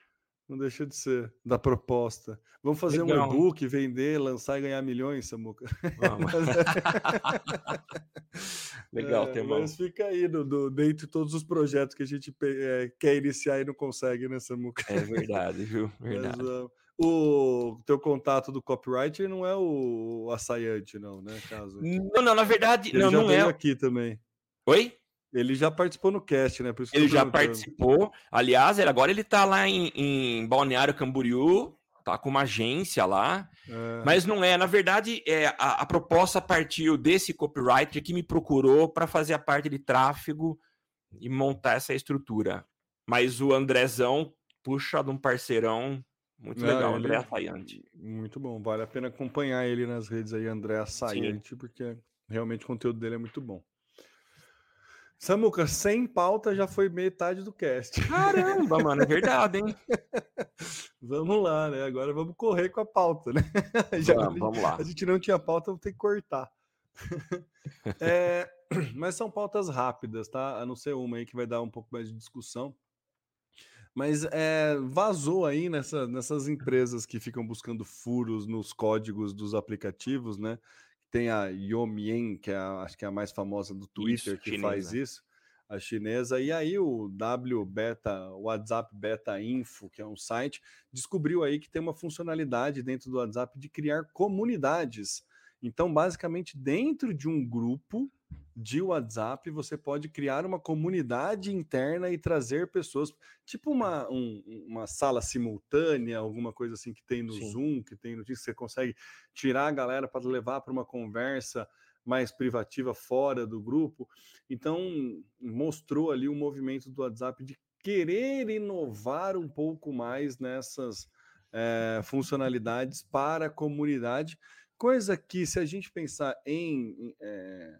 Não deixa de ser. Da proposta. Vamos fazer Legal. um e-book, vender, lançar e ganhar milhões, Samuca. Vamos. <laughs> <laughs> Legal, é, Temão. Mas fica aí do, dentro de todos os projetos que a gente é, quer iniciar e não consegue, né, Samuca? É verdade, viu? <laughs> Verdade. Mas, o teu contato do copywriter não é o açaiante, não, né? Caso. Não, não, na verdade, Ele não, já não é. aqui também. Oi? Ele já participou no cast, né? ele já participou. Aliás, agora ele tá lá em, em Balneário Camboriú, tá com uma agência lá. É. Mas não é, na verdade, é, a, a, proposta partiu desse copywriter que me procurou para fazer a parte de tráfego e montar essa estrutura. Mas o Andrezão puxa de um parceirão muito Não, legal, André Assayante. Muito bom, vale a pena acompanhar ele nas redes aí, André Assayante, porque realmente o conteúdo dele é muito bom. Samuca, sem pauta já foi metade do cast. <laughs> Caramba, mano, é verdade, hein? vamos lá, né? Agora vamos correr com a pauta, né? <laughs> Já vamos, vamos lá. A gente não tinha pauta, vamos ter que cortar. <laughs> é, <clears throat> mas são pautas rápidas, tá? A não ser uma aí que vai dar um pouco mais de discussão. Mas é, vazou aí nessa, nessas empresas que ficam buscando furos nos códigos dos aplicativos, né? Tem a Yomien, que é a, acho que é a mais famosa do Twitter, isso, que chinesa. faz isso, a chinesa. E aí o W Beta, WhatsApp Beta Info, que é um site, descobriu aí que tem uma funcionalidade dentro do WhatsApp de criar comunidades. Então, basicamente, dentro de um grupo de WhatsApp, você pode criar uma comunidade interna e trazer pessoas, tipo uma, um, uma sala simultânea, alguma coisa assim que tem no Sim. Zoom, que tem no que você consegue tirar a galera para levar para uma conversa mais privativa fora do grupo. Então, mostrou ali o movimento do WhatsApp de querer inovar um pouco mais nessas é, funcionalidades para a comunidade, coisa que, se a gente pensar em, é,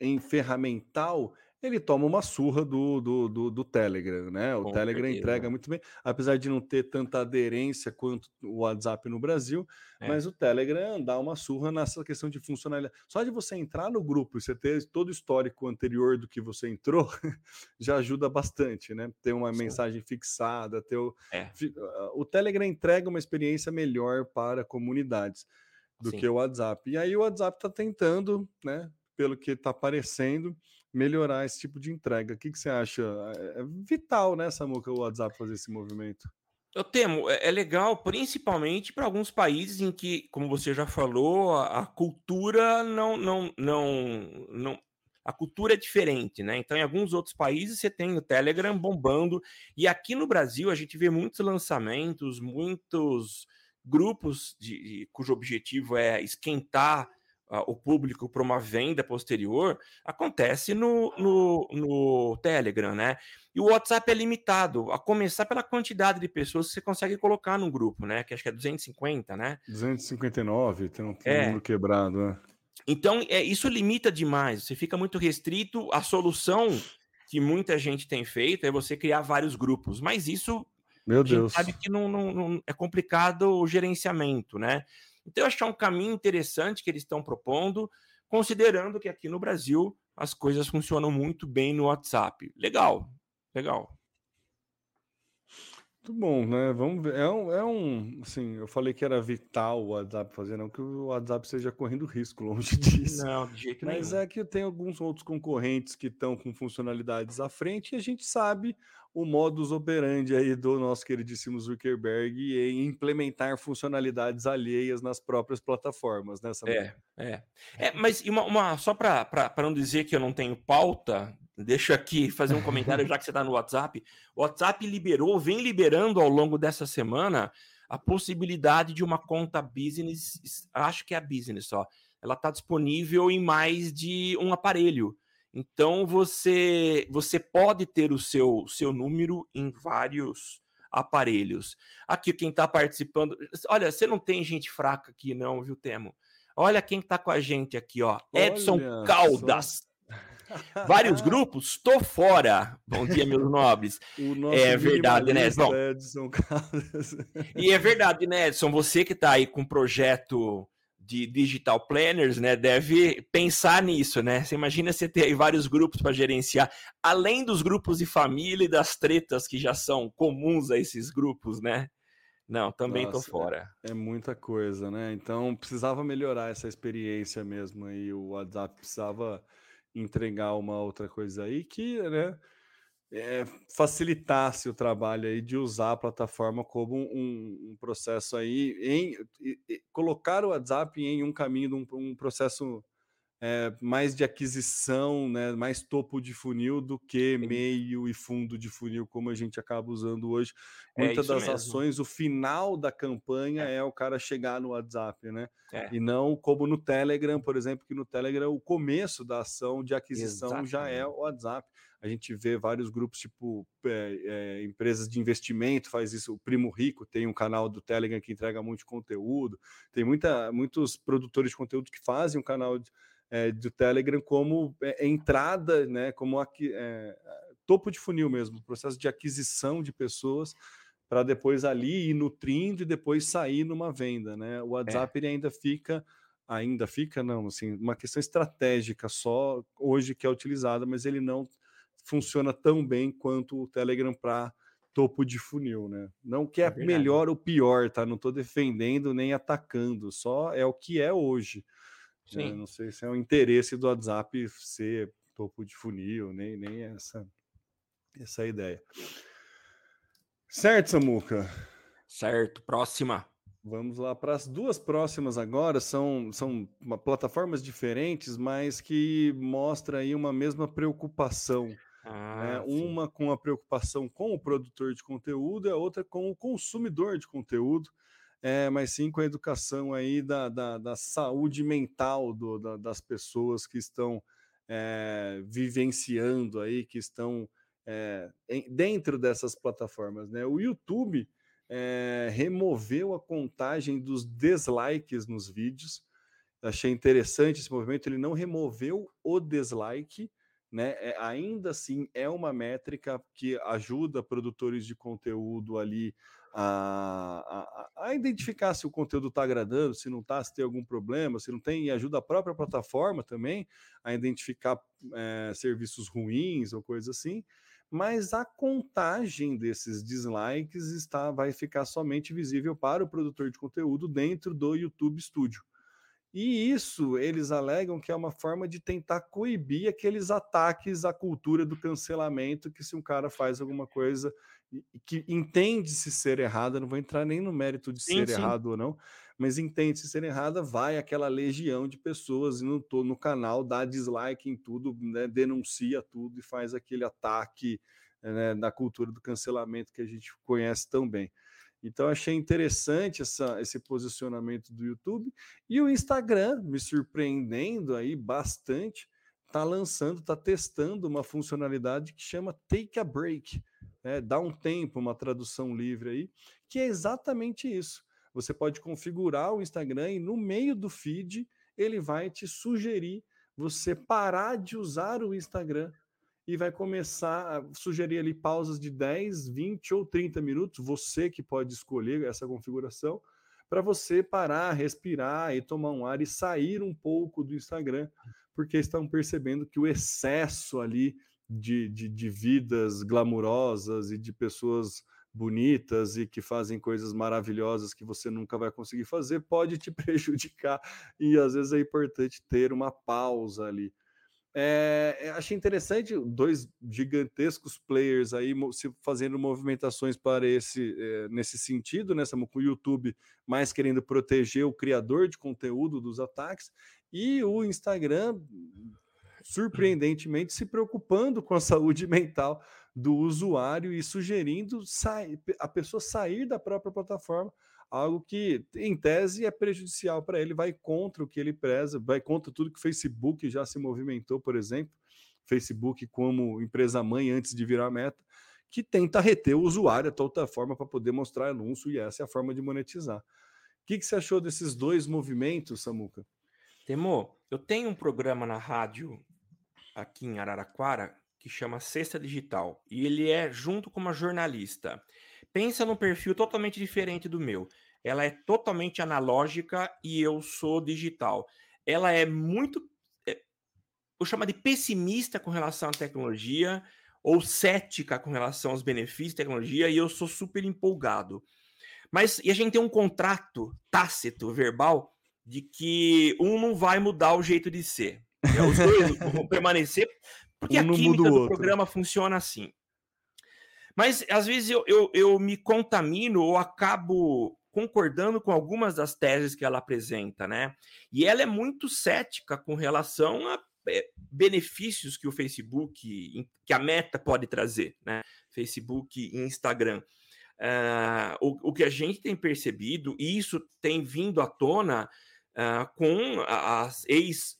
em ferramental, ele toma uma surra do, do, do, do Telegram, né? O Com Telegram certeza. entrega muito bem, apesar de não ter tanta aderência quanto o WhatsApp no Brasil, é. mas o Telegram dá uma surra nessa questão de funcionalidade. Só de você entrar no grupo e você ter todo o histórico anterior do que você entrou, <laughs> já ajuda bastante, né? Ter uma Sim. mensagem fixada, ter o... É. o Telegram entrega uma experiência melhor para comunidades do Sim. que o WhatsApp. E aí o WhatsApp está tentando, né? Pelo que está aparecendo, melhorar esse tipo de entrega. O que, que você acha? É, é vital, né, Samuca, o WhatsApp fazer esse movimento? Eu temo, é, é legal, principalmente para alguns países em que, como você já falou, a, a, cultura não, não, não, não, a cultura é diferente, né? Então, em alguns outros países você tem o Telegram bombando, e aqui no Brasil a gente vê muitos lançamentos, muitos grupos de, de cujo objetivo é esquentar o público para uma venda posterior acontece no, no, no, Telegram, né? E o WhatsApp é limitado, a começar pela quantidade de pessoas que você consegue colocar no grupo, né? Que acho que é 250, né? 259, tem um, é. número quebrado, né? Então, é, isso limita demais, você fica muito restrito. A solução que muita gente tem feito é você criar vários grupos, mas isso meu Deus. sabe que não, não, não é complicado o gerenciamento, né? Então, eu acho que é um caminho interessante que eles estão propondo, considerando que aqui no Brasil as coisas funcionam muito bem no WhatsApp. Legal, legal. Muito bom, né? Vamos ver. É um, é um, assim, eu falei que era vital o WhatsApp fazer, não que o WhatsApp seja correndo risco, <laughs> longe disso. Não, de jeito Mas nenhum. é que tem alguns outros concorrentes que estão com funcionalidades à frente e a gente sabe o modus operandi aí do nosso queridíssimo Zuckerberg em implementar funcionalidades alheias nas próprias plataformas, né? É, é, é. Mas uma, uma só para não dizer que eu não tenho pauta, Deixa aqui fazer um comentário, já que você está no WhatsApp. O WhatsApp liberou, vem liberando ao longo dessa semana a possibilidade de uma conta business, acho que é a business só. Ela está disponível em mais de um aparelho. Então você você pode ter o seu, seu número em vários aparelhos. Aqui quem está participando, olha, você não tem gente fraca aqui não, viu Temo? Olha quem está com a gente aqui, ó. Edson olha Caldas. Só. Vários grupos, estou fora. Bom dia, meus nobres. <laughs> é verdade, né, Edson? <laughs> e é verdade, né, Edson? Você que está aí com um projeto de digital planners, né, deve pensar nisso, né? Você imagina você ter aí vários grupos para gerenciar, além dos grupos de família e das tretas que já são comuns a esses grupos, né? Não, também Nossa, tô fora. É, é, muita coisa, né? Então precisava melhorar essa experiência mesmo aí. O WhatsApp precisava entregar uma outra coisa aí que né, é, facilitasse o trabalho aí de usar a plataforma como um, um processo aí em, colocar o WhatsApp em um caminho de um, um processo é, mais de aquisição, né, mais topo de funil do que meio e fundo de funil, como a gente acaba usando hoje. É Muitas das mesmo. ações, o final da campanha é. é. o cara chegar no WhatsApp, né? É. E não como no Telegram, por exemplo, que no Telegram o começo da ação de aquisição Exatamente. já é o WhatsApp. A gente vê vários grupos, tipo é, é, empresas de investimento, faz isso. O Primo Rico tem um canal do Telegram que entrega muito conteúdo. Tem muita, muitos produtores de conteúdo que fazem um canal de é, do Telegram como é, entrada, né, como aqui, é, topo de funil mesmo, processo de aquisição de pessoas para depois ali ir nutrindo e depois sair numa venda, né? O WhatsApp ele ainda fica, ainda fica não, assim, uma questão estratégica só hoje que é utilizada, mas ele não funciona tão bem quanto o Telegram para topo de funil, né? Não que é, é melhor ou pior, tá? Não estou defendendo nem atacando, só é o que é hoje. Sim. Não sei se é o interesse do WhatsApp ser topo de funil, nem, nem essa, essa ideia. Certo, Samuca? Certo, próxima. Vamos lá para as duas próximas agora, são, são plataformas diferentes, mas que mostra aí uma mesma preocupação. Né? Ah, né? Uma com a preocupação com o produtor de conteúdo, e a outra com o consumidor de conteúdo, é, mas sim com a educação aí da, da, da saúde mental do, da, das pessoas que estão é, vivenciando aí, que estão é, em, dentro dessas plataformas. Né? O YouTube é, removeu a contagem dos dislikes nos vídeos. Achei interessante esse movimento. Ele não removeu o dislike, né? É, ainda assim é uma métrica que ajuda produtores de conteúdo ali a, a, a identificar se o conteúdo está agradando, se não está, se tem algum problema, se não tem, e ajuda a própria plataforma também a identificar é, serviços ruins ou coisa assim mas a contagem desses dislikes está vai ficar somente visível para o produtor de conteúdo dentro do YouTube Studio. E isso eles alegam que é uma forma de tentar coibir aqueles ataques à cultura do cancelamento, que se um cara faz alguma coisa que entende-se ser errada, não vou entrar nem no mérito de sim, ser sim. errado ou não, mas entende-se ser errada, vai aquela legião de pessoas no, no canal, dá dislike em tudo, né, denuncia tudo e faz aquele ataque né, na cultura do cancelamento que a gente conhece tão bem. Então, achei interessante essa, esse posicionamento do YouTube. E o Instagram, me surpreendendo aí bastante, está lançando, está testando uma funcionalidade que chama Take a Break. Né? Dá um tempo, uma tradução livre aí, que é exatamente isso. Você pode configurar o Instagram e no meio do feed ele vai te sugerir você parar de usar o Instagram e vai começar a sugerir ali pausas de 10, 20 ou 30 minutos, você que pode escolher essa configuração, para você parar, respirar e tomar um ar e sair um pouco do Instagram, porque estão percebendo que o excesso ali de, de, de vidas glamurosas e de pessoas bonitas e que fazem coisas maravilhosas que você nunca vai conseguir fazer pode te <laughs> prejudicar e às vezes é importante ter uma pausa ali é, achei interessante dois gigantescos players aí se fazendo movimentações para esse é, nesse sentido, né? O YouTube mais querendo proteger o criador de conteúdo dos ataques e o Instagram surpreendentemente se preocupando com a <laughs> saúde mental do usuário e sugerindo a pessoa sair da própria plataforma algo que, em tese, é prejudicial para ele, vai contra o que ele preza, vai contra tudo que o Facebook já se movimentou, por exemplo, Facebook como empresa mãe antes de virar meta, que tenta reter o usuário a toda forma para poder mostrar anúncio, e essa é a forma de monetizar. O que, que você achou desses dois movimentos, Samuca? Temo, eu tenho um programa na rádio aqui em Araraquara que chama Sexta Digital, e ele é junto com uma jornalista. Pensa num perfil totalmente diferente do meu ela é totalmente analógica e eu sou digital. Ela é muito, é, eu chamo de pessimista com relação à tecnologia ou cética com relação aos benefícios da tecnologia e eu sou super empolgado. Mas e a gente tem um contrato tácito, verbal, de que um não vai mudar o jeito de ser. É, os dois <laughs> vão permanecer, porque um a química do programa funciona assim. Mas às vezes eu, eu, eu me contamino ou acabo concordando com algumas das teses que ela apresenta, né? E ela é muito cética com relação a é, benefícios que o Facebook, que a Meta pode trazer, né? Facebook e Instagram. Uh, o, o, que a gente tem percebido, e isso tem vindo à tona uh, com as ex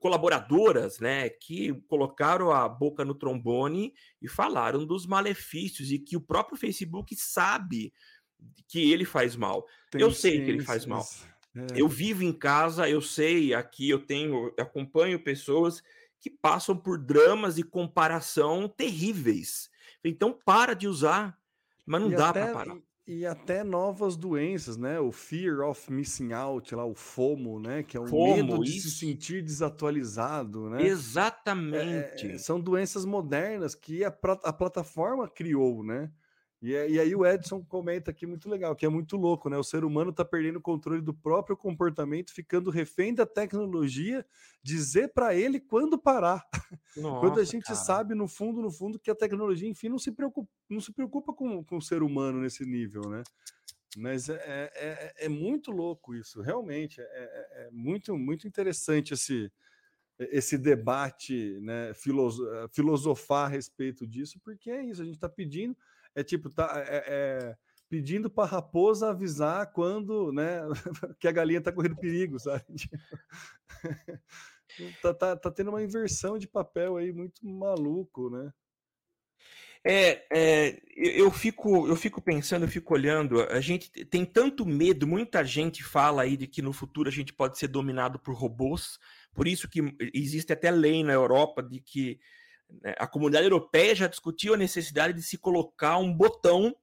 colaboradoras, né, que colocaram a boca no trombone e falaram dos malefícios e que o próprio Facebook sabe que ele faz mal. Tem eu sei que ele faz mal. É. Eu vivo em casa, eu sei, aqui eu tenho, eu acompanho pessoas que passam por dramas e comparação terríveis. Então para de usar, mas não e dá para parar. E até novas doenças, né? O fear of missing out, lá o FOMO, né? Que é o FOMO, medo de isso. se sentir desatualizado, né? Exatamente. É, são doenças modernas que a, a plataforma criou, né? E, e, aí o Edson comenta aqui muito legal, que é muito louco, né? O ser humano está perdendo o controle do próprio comportamento, ficando refém da tecnologia, dizer para ele quando parar. Nossa, <laughs> quando a gente cara. sabe, no fundo, no fundo, que a tecnologia, enfim, não se preocupa, não se preocupa com, com o ser humano nesse nível, né? Mas é, é, é, é muito louco isso, realmente. É, é, é muito, muito interessante esse, esse debate, né, filosofar a respeito disso, porque é isso, a gente está pedindo, é tipo, tá, é, é pedindo para a raposa avisar quando, né, <laughs> que a galinha está correndo perigo, sabe? <laughs> tá, tá, tá tendo uma inversão de papel aí muito maluco, né? É, é, eu fico, eu fico pensando, eu fico olhando. A gente tem tanto medo. Muita gente fala aí de que no futuro a gente pode ser dominado por robôs. Por isso que existe até lei na Europa de que né, a comunidade europeia já discutiu a necessidade de se colocar um botão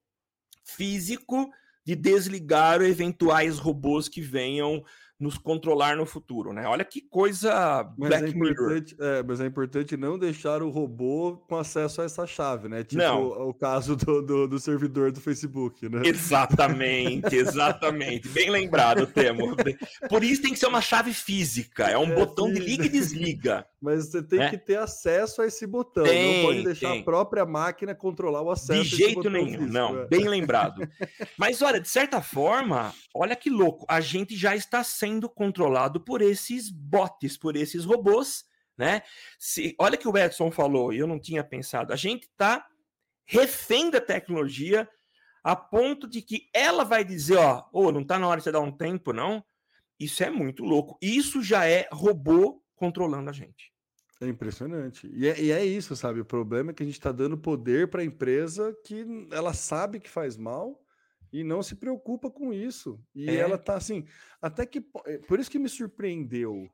físico de desligar eventuais robôs que venham nos controlar no futuro, né? Olha que coisa mas Black é importante, é, mas é importante não deixar o robô com acesso a essa chave, né? Tipo não. o caso do, do, do, servidor do Facebook, né? Exatamente, <laughs> exatamente. Bem lembrado, Temo. <laughs> Por isso tem que ser uma chave física, é um é, botão de liga e desliga. Mas você tem é? que ter acesso a esse botão, tem, não pode deixar tem. a própria máquina controlar o acesso. De jeito nenhum, físico, não, é. bem lembrado. <laughs> Mas olha, de certa forma, olha que louco, a gente já está sendo sendo controlado por esses bots, por esses robôs, né? Se, olha que o Edson falou, e eu não tinha pensado, a gente está refém da tecnologia a ponto de que ela vai dizer, ó, oh, não está na hora de você dar um tempo, não. Isso é muito louco. Isso já é robô controlando a gente. É impressionante. E é, e é isso, sabe? O problema é que a gente está dando poder para a empresa que ela sabe que faz mal e não se preocupa com isso. E é. ela tá assim, até que eh, por isso que me surpreendeu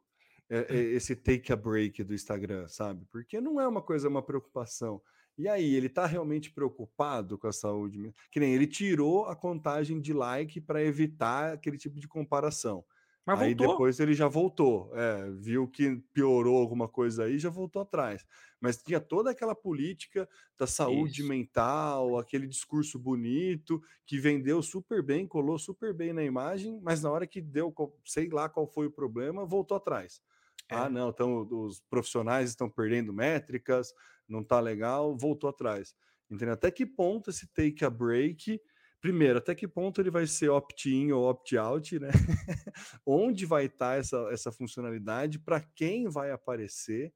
é, esse take a break do Instagram, sabe? Porque não é uma coisa, uma preocupação. E aí, ele tá realmente preocupado com a saúde? Que nem ele tirou a contagem de like para evitar aquele tipo de comparação. Mas aí voltou. depois ele já voltou, é, viu que piorou alguma coisa aí, já voltou atrás. Mas tinha toda aquela política da saúde Isso. mental, aquele discurso bonito que vendeu super bem, colou super bem na imagem, mas na hora que deu, sei lá qual foi o problema, voltou atrás. É. Ah, não, então os profissionais estão perdendo métricas, não tá legal, voltou atrás. Entendeu? Até que ponto esse take a break primeiro, até que ponto ele vai ser opt-in ou opt-out, né? <laughs> Onde vai estar tá essa, essa funcionalidade, para quem vai aparecer,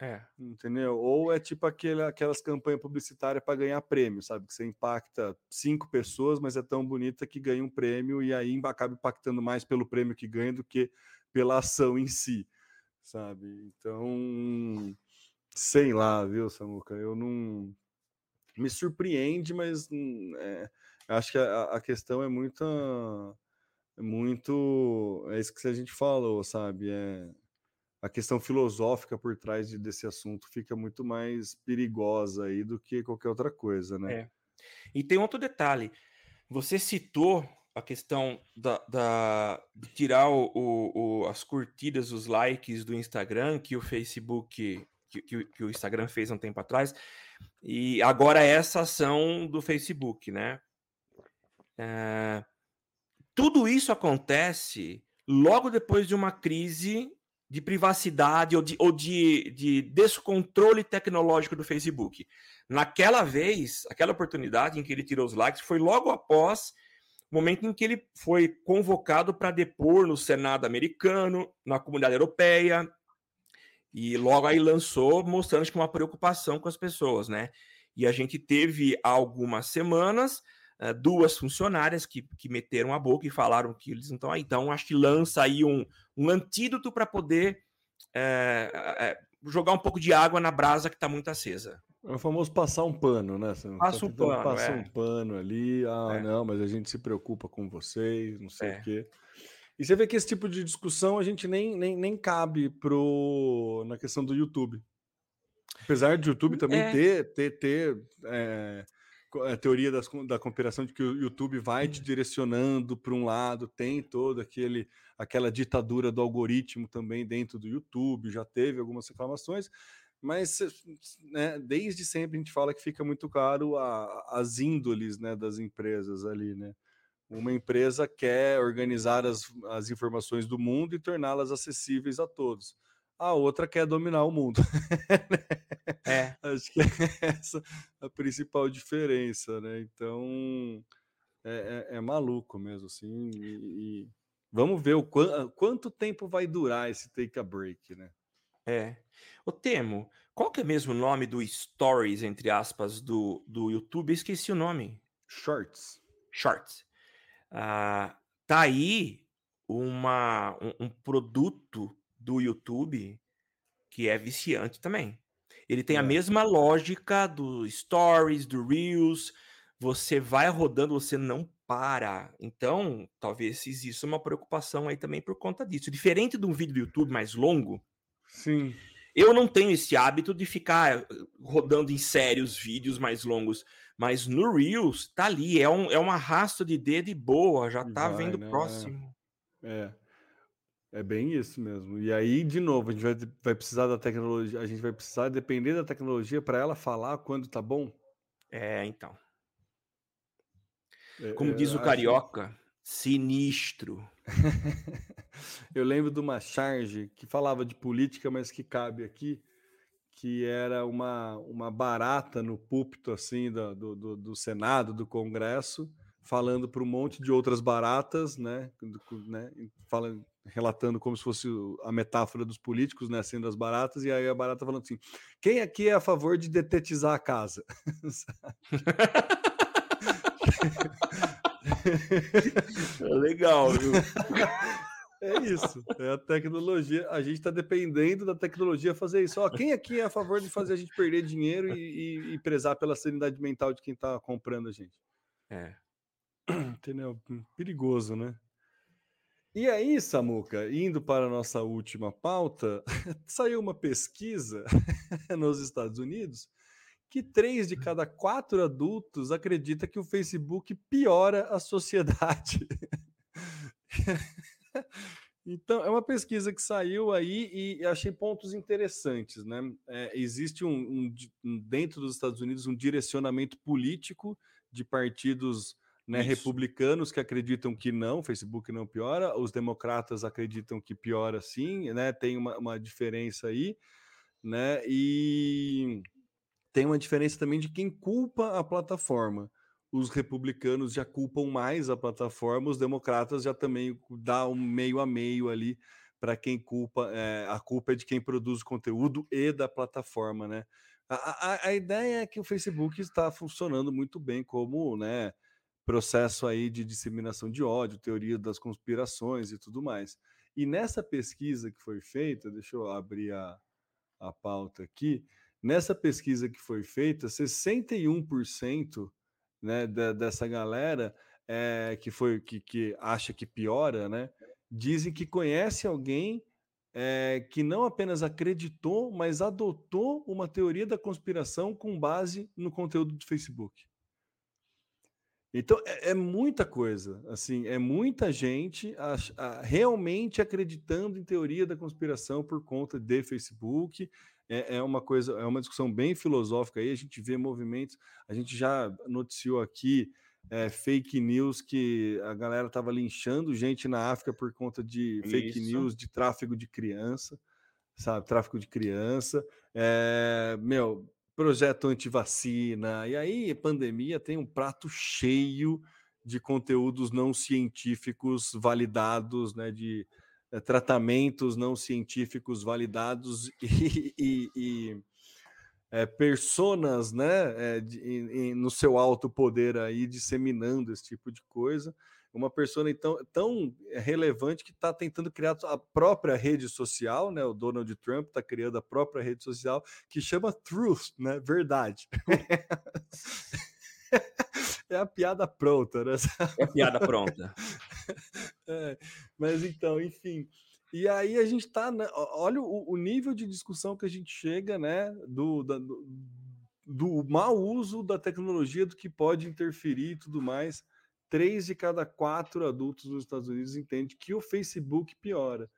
é. entendeu? Ou é tipo aquele, aquelas campanhas publicitárias para ganhar prêmio, sabe? Que você impacta cinco pessoas, mas é tão bonita que ganha um prêmio e aí acaba impactando mais pelo prêmio que ganha do que pela ação em si, sabe? Então, sei lá, viu, Samuca? Eu não me surpreende, mas hum, é, acho que a, a questão é muito, é muito, é isso que a gente falou, sabe? É, a questão filosófica por trás de, desse assunto fica muito mais perigosa aí do que qualquer outra coisa, né? É. E tem outro detalhe. Você citou a questão da, da de tirar o, o, o, as curtidas, os likes do Instagram que o Facebook, que, que, que, o Instagram fez um tempo atrás, e agora essa ação do Facebook, né? É, tudo isso acontece logo depois de uma crise de privacidade ou de, ou de, de descontrole tecnológico do Facebook. Naquela vez, aquela oportunidade em que ele tirou os likes foi logo após o momento em que ele foi convocado para depor no Senado americano, na comunidade europeia, e logo aí lançou mostrando uma preocupação com as pessoas, né? E a gente teve algumas semanas uh, duas funcionárias que, que meteram a boca e falaram que eles não estão aí. Então, acho que lança aí um, um antídoto para poder é, é, jogar um pouco de água na brasa que está muito acesa. É o famoso passar um pano, né? Você Passa tá um pano. Passa é. um pano ali. Ah, é. não, mas a gente se preocupa com vocês, não sei o quê. E você vê que esse tipo de discussão a gente nem, nem, nem cabe pro, na questão do YouTube. Apesar de YouTube também é. ter, ter, ter é, a teoria das, da conspiração de que o YouTube vai te direcionando para um lado, tem todo aquele aquela ditadura do algoritmo também dentro do YouTube, já teve algumas reclamações, mas né, desde sempre a gente fala que fica muito caro a, as índoles né, das empresas ali, né? Uma empresa quer organizar as, as informações do mundo e torná-las acessíveis a todos a outra quer dominar o mundo. <laughs> é. Acho que é essa a principal diferença, né? Então, é, é, é maluco mesmo, assim. E, e vamos ver o quanto, quanto tempo vai durar esse take a break, né? É. O Temo, qual que é mesmo o nome do stories, entre aspas, do, do YouTube? esqueci o nome. Shorts. Shorts. Ah, tá aí uma, um, um, produto do YouTube que é viciante também. Ele tem é. a mesma lógica do stories, do reels. Você vai rodando, você não para. Então, talvez exista uma preocupação aí também por conta disso. Diferente de um vídeo do YouTube mais longo. Sim. Eu não tenho esse hábito de ficar rodando em sérios vídeos mais longos, mas no Reels tá ali, é um, é um arrasto de dedo e boa, já tá vai, vendo né? próximo. É. É bem isso mesmo. E aí, de novo, a gente vai, vai precisar da tecnologia, a gente vai precisar depender da tecnologia para ela falar quando tá bom. É, então. É, Como diz o carioca, sinistro. <laughs> eu lembro de uma charge que falava de política, mas que cabe aqui, que era uma, uma barata no púlpito assim do, do, do Senado, do Congresso, falando para um monte de outras baratas, né, né falando, relatando como se fosse a metáfora dos políticos, né, sendo as baratas, e aí a barata falando assim: quem aqui é a favor de detetizar a casa? <laughs> Legal, viu? É isso, é a tecnologia. A gente está dependendo da tecnologia fazer isso. Ó, quem aqui é a favor de fazer a gente perder dinheiro e, e, e prezar pela sanidade mental de quem está comprando a gente? É. <clears throat> Entendeu? Perigoso, né? E aí, Samuca, indo para a nossa última pauta, <laughs> saiu uma pesquisa <laughs> nos Estados Unidos que três de cada quatro adultos acredita que o Facebook piora a sociedade. <laughs> então, é uma pesquisa que saiu aí e achei pontos interessantes. Né? É, existe um, um, dentro dos Estados Unidos um direcionamento político de partidos né, republicanos que acreditam que não, o Facebook não piora, os democratas acreditam que piora sim, né? Tem uma, uma diferença aí, né? E tem uma diferença também de quem culpa a plataforma. Os republicanos já culpam mais a plataforma, os democratas já também dá um meio a meio ali para quem culpa, é, a culpa é de quem produz o conteúdo e da plataforma, né? A, a, a ideia é que o Facebook está funcionando muito bem como, né? Processo aí de disseminação de ódio, teoria das conspirações e tudo mais. E nessa pesquisa que foi feita, deixa eu abrir a, a pauta aqui, nessa pesquisa que foi feita, 61% né, da, dessa galera é, que foi que, que acha que piora, né, dizem que conhece alguém é, que não apenas acreditou, mas adotou uma teoria da conspiração com base no conteúdo do Facebook. Então é, é, muita coisa, assim, é muita gente a, a, realmente acreditando em teoria da conspiração por conta de Facebook. É, é, uma coisa, é uma discussão bem filosófica aí. A gente vê movimentos, a gente já noticiou aqui é, fake news que a galera estava linchando gente na África por conta de Isso. fake news de tráfego de criança, sabe? Tráfico de criança. É, meu, projeto antivacina. E aí, pandemia tem um prato cheio de conteúdos não científicos validados, né, de é, tratamentos não científicos validados <laughs> e, e, e é, personas né, é, de, no seu alto poder aí disseminando esse tipo de coisa uma pessoa então, tão relevante que está tentando criar a própria rede social, né? O Donald Trump está criando a própria rede social que chama Truth, né? Verdade. <laughs> é a piada pronta, né? É a piada pronta. <laughs> é, mas então, enfim. E aí a gente está, né, olha o, o, nível de discussão que a gente chega, né? Do, da, do, do mau uso da tecnologia, do que pode interferir e tudo mais três de cada quatro adultos nos Estados Unidos entende que o Facebook piora.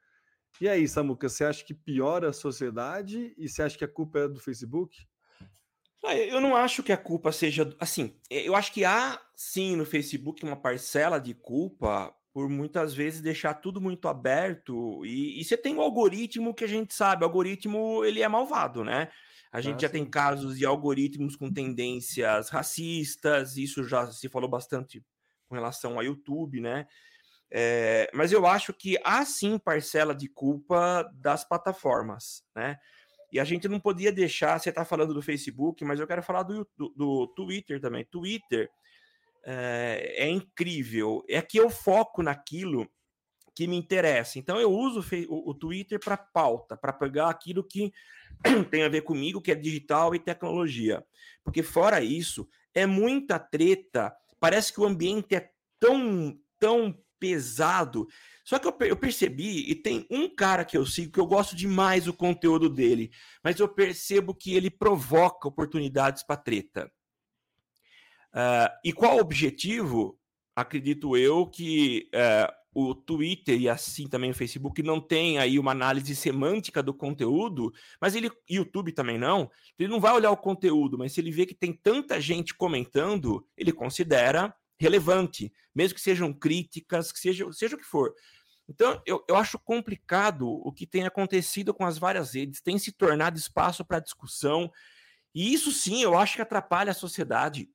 E aí, Samuca, você acha que piora a sociedade e você acha que a culpa é do Facebook? Ah, eu não acho que a culpa seja. Assim, eu acho que há sim no Facebook uma parcela de culpa por muitas vezes deixar tudo muito aberto. E, e você tem o algoritmo que a gente sabe, o algoritmo ele é malvado, né? A gente ah, já sim. tem casos de algoritmos com tendências racistas, isso já se falou bastante com relação ao YouTube, né? É, mas eu acho que há sim parcela de culpa das plataformas, né? E a gente não podia deixar, você está falando do Facebook, mas eu quero falar do, do, do Twitter também. Twitter é, é, incrível. É que eu foco naquilo que me interessa. Então eu uso o, o Twitter para pauta, para pegar aquilo que <clears throat> tem a ver comigo, que é digital e tecnologia. Porque fora isso, é muita treta. Parece que o ambiente é tão, tão pesado. Só que eu, eu, percebi, e tem um cara que eu sigo que eu gosto demais do conteúdo dele, mas eu percebo que ele provoca oportunidades para treta. Uh, e qual o objetivo? Acredito eu que uh, o Twitter e assim também o Facebook não tem aí uma análise semântica do conteúdo, mas ele YouTube também não. Ele não vai olhar o conteúdo, mas se ele vê que tem tanta gente comentando, ele considera relevante, mesmo que sejam críticas, que seja, seja o que for. Então, eu, eu acho complicado o que tem acontecido com as várias redes, tem se tornado espaço para discussão, e isso sim eu acho que atrapalha a sociedade.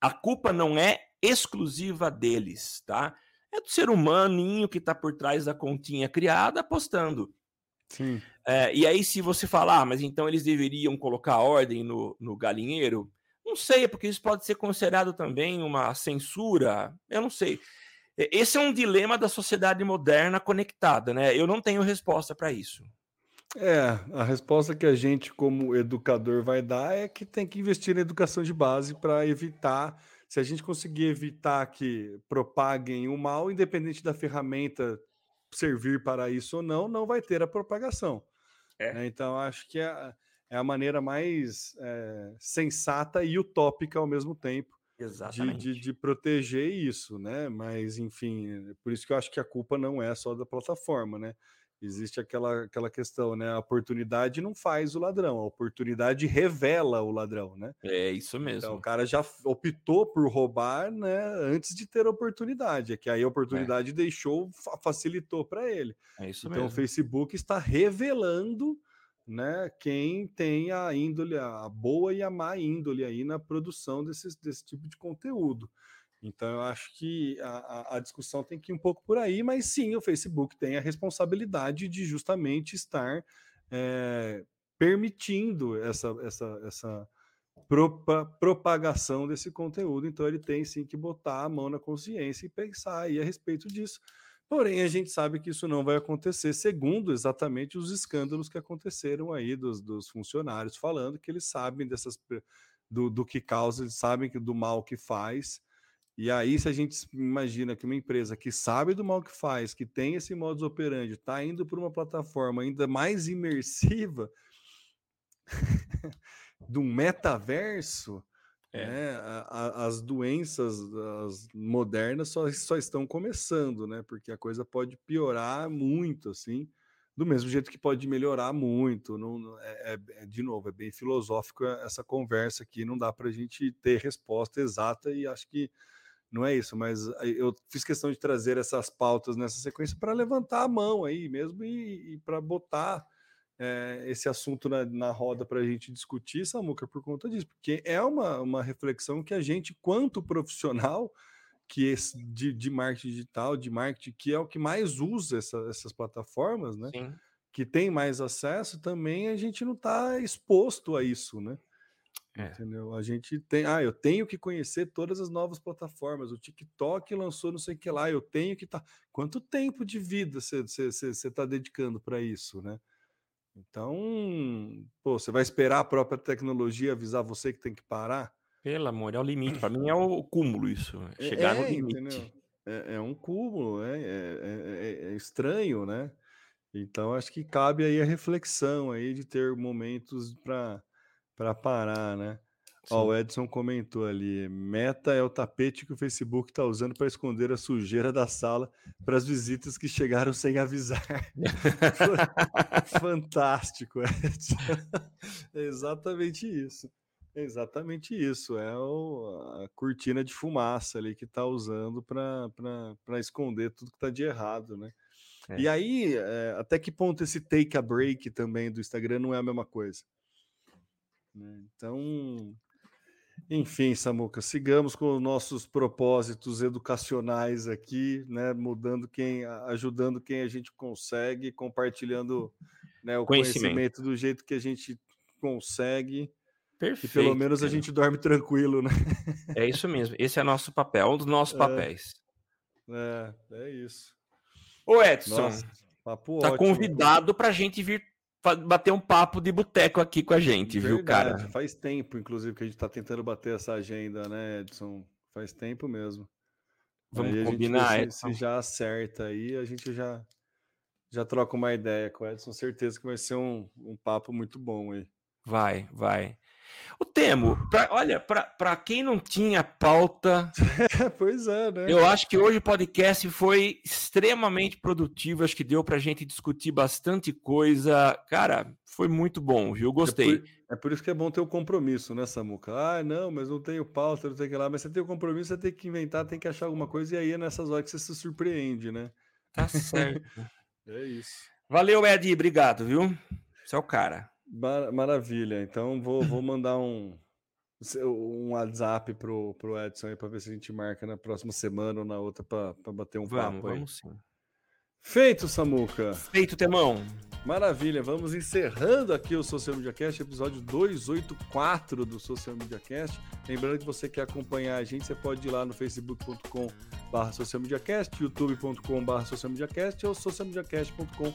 A culpa não é exclusiva deles, tá? É do ser humaninho que está por trás da continha criada apostando. Sim. É, e aí, se você falar, ah, mas então eles deveriam colocar ordem no, no galinheiro, não sei, porque isso pode ser considerado também uma censura. Eu não sei. Esse é um dilema da sociedade moderna conectada, né? Eu não tenho resposta para isso. É, a resposta que a gente, como educador, vai dar é que tem que investir na educação de base para evitar. Se a gente conseguir evitar que propaguem o mal, independente da ferramenta servir para isso ou não, não vai ter a propagação. É. Né? Então, acho que é, é a maneira mais é, sensata e utópica ao mesmo tempo de, de, de, proteger isso, né? Mas, enfim, por isso que eu acho que a culpa não é só da plataforma, né? Existe aquela, aquela questão, né? A oportunidade não faz o ladrão, a oportunidade revela o ladrão, né? É isso mesmo. Então, o cara já optou por roubar, né? Antes de ter a oportunidade. É que aí a oportunidade é. deixou, facilitou para ele. É isso então, mesmo. o Facebook está revelando né, quem tem a índole, a boa e a má índole aí na produção desse, desse tipo de conteúdo. Então, eu acho que a, a, discussão tem que ir um pouco por aí, mas sim, o Facebook tem a responsabilidade de justamente estar é, permitindo essa, essa, essa propa, propagação desse conteúdo. Então, ele tem sim que botar a mão na consciência e pensar aí a respeito disso. Porém, a gente sabe que isso não vai acontecer, segundo exatamente os escândalos que aconteceram aí dos, dos funcionários, falando que eles sabem dessas do, do que causa, eles sabem que, do mal que faz. E aí, se a gente imagina que uma empresa que sabe do mal que faz, que tem esse modus operandi, está indo para uma plataforma ainda mais imersiva <laughs> do metaverso, é. Né? A, a, as doenças as modernas só, só estão começando, né? Porque a coisa pode piorar muito, assim, do mesmo jeito que pode melhorar muito. Não, é, é, de novo, é bem filosófico essa conversa aqui, não dá para a gente ter resposta exata e acho que não é isso, mas eu fiz questão de trazer essas pautas nessa sequência para levantar a mão aí mesmo e, e para botar é, esse assunto na, na roda para a gente discutir, Samuca, por conta disso, porque é uma, uma reflexão que a gente, quanto profissional, que esse, de, de marketing digital, de marketing, que é o que mais usa essa, essas plataformas, né? Sim. Que tem mais acesso, também a gente não está exposto a isso, né? É. Entendeu? A gente tem, ah, eu tenho que conhecer todas as novas plataformas. O TikTok lançou não sei o que lá, eu tenho que estar. Tá... Quanto tempo de vida você está dedicando para isso, né? Então, pô, você vai esperar a própria tecnologia avisar você que tem que parar? Pelo amor, é o limite. Para mim é <clears throat> o cúmulo isso. É, chegar é, no limite. É, é, um cúmulo, é, é, é, estranho, né? Então acho que cabe aí a reflexão aí de ter momentos para parar, né? Ó, o Edson comentou ali: meta é o tapete que o Facebook está usando para esconder a sujeira da sala para as visitas que chegaram sem avisar. <laughs> Fantástico, Edson. É <laughs> exatamente isso. É exatamente isso. É o, a cortina de fumaça ali que está usando para esconder tudo que está de errado, né? É. E aí, é, até que ponto esse take a break também do Instagram não é a mesma coisa? Né? Então, Enfim, Samuca, sigamos com nossos propósitos educacionais aqui, né? Mudando quem, ajudando quem a gente consegue, compartilhando né, o conhecimento. conhecimento do jeito que a gente consegue. Perfeito. E pelo menos a gente dorme tranquilo, né? É isso mesmo. Esse é nosso papel, um dos nossos é, papéis. É, é isso. Ô, Edson, Nossa, tá ótimo, convidado para a gente vir bater um papo de boteco aqui com a gente, Verdade, viu, cara? Faz tempo, inclusive, que a gente está tentando bater essa agenda, né, Edson? Faz tempo mesmo. Vamos aí combinar, gente, se, se já acerta aí, a gente já já troca uma ideia com o Edson. Certeza que vai ser um, um papo muito bom aí. Vai, vai. O Temo, pra, olha, para quem não tinha pauta. <laughs> pois é, né? Eu acho que hoje o podcast foi extremamente produtivo. Acho que deu para a gente discutir bastante coisa. Cara, foi muito bom, viu? Gostei. É por, é por, isso que é bom ter o compromisso, né, Samuca? Ah, não, mas não tenho pauta, não tenho que ir lá. Mas você tem o compromisso, você tem que inventar, tem que achar alguma coisa. E aí é nessas horas que você se surpreende, né? Tá certo. <laughs> é isso. Valeu, Ed. Obrigado, viu? Você é o cara. Mar maravilha. Então vou, vou mandar um, um WhatsApp pro, pro Edson aí para ver se a gente marca na próxima semana ou na outra para bater um vamos, papo aí. Vamos sim. Feito, Samuca. Feito, Temão. Maravilha. Vamos encerrando aqui o Social Media Cast, episódio 284 do Social Media Cast. Lembrando que você quer acompanhar a gente, você pode ir lá no facebook.com/barra socialmediacast, youtube.com/barra socialmediacast ou socialmediacast.com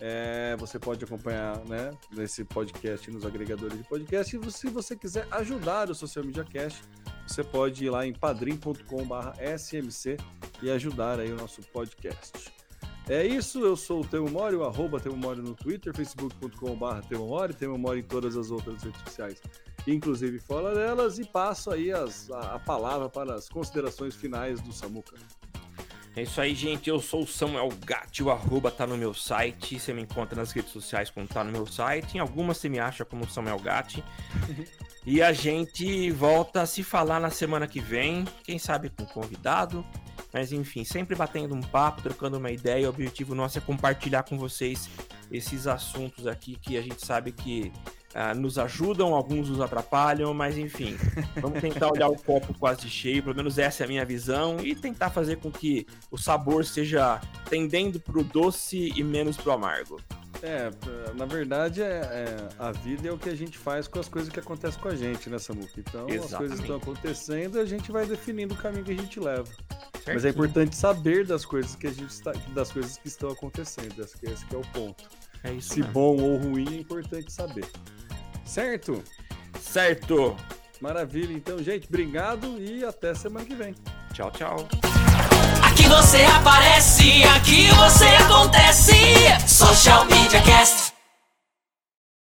É, você pode acompanhar né, nesse podcast nos agregadores de podcast. E se você quiser ajudar o Social Media Cast, você pode ir lá em padrim.com/smc e ajudar aí o nosso podcast. É isso, eu sou o Temo Mori, arroba Temo Mori no Twitter, facebook.com.br Temo Mori, Temo Mori em todas as outras redes sociais, inclusive fora delas, e passo aí as, a, a palavra para as considerações finais do Samuca. É isso aí, gente. Eu sou o Samuel Gatti, o arroba tá no meu site. Você me encontra nas redes sociais como tá no meu site. Em algumas você me acha como Samuel Gatti. <laughs> e a gente volta a se falar na semana que vem. Quem sabe com convidado. Mas enfim, sempre batendo um papo, trocando uma ideia. O objetivo nosso é compartilhar com vocês esses assuntos aqui que a gente sabe que Uh, nos ajudam, alguns nos atrapalham, mas enfim, vamos tentar olhar o copo quase cheio, pelo menos essa é a minha visão, e tentar fazer com que o sabor seja tendendo para o doce e menos para o amargo. É, na verdade, é, é, a vida é o que a gente faz com as coisas que acontecem com a gente, né, Samuca? Então, Exatamente. as coisas estão acontecendo e a gente vai definindo o caminho que a gente leva. Certo. Mas é importante saber das coisas que a gente está, das coisas que estão acontecendo. Esse, esse é o ponto. É isso. Se mesmo. bom ou ruim, é importante saber. Certo? Certo. Maravilha. Então, gente, obrigado e até semana que vem. Tchau, tchau. Aqui você aparece, aqui você acontece. Social Media Cast.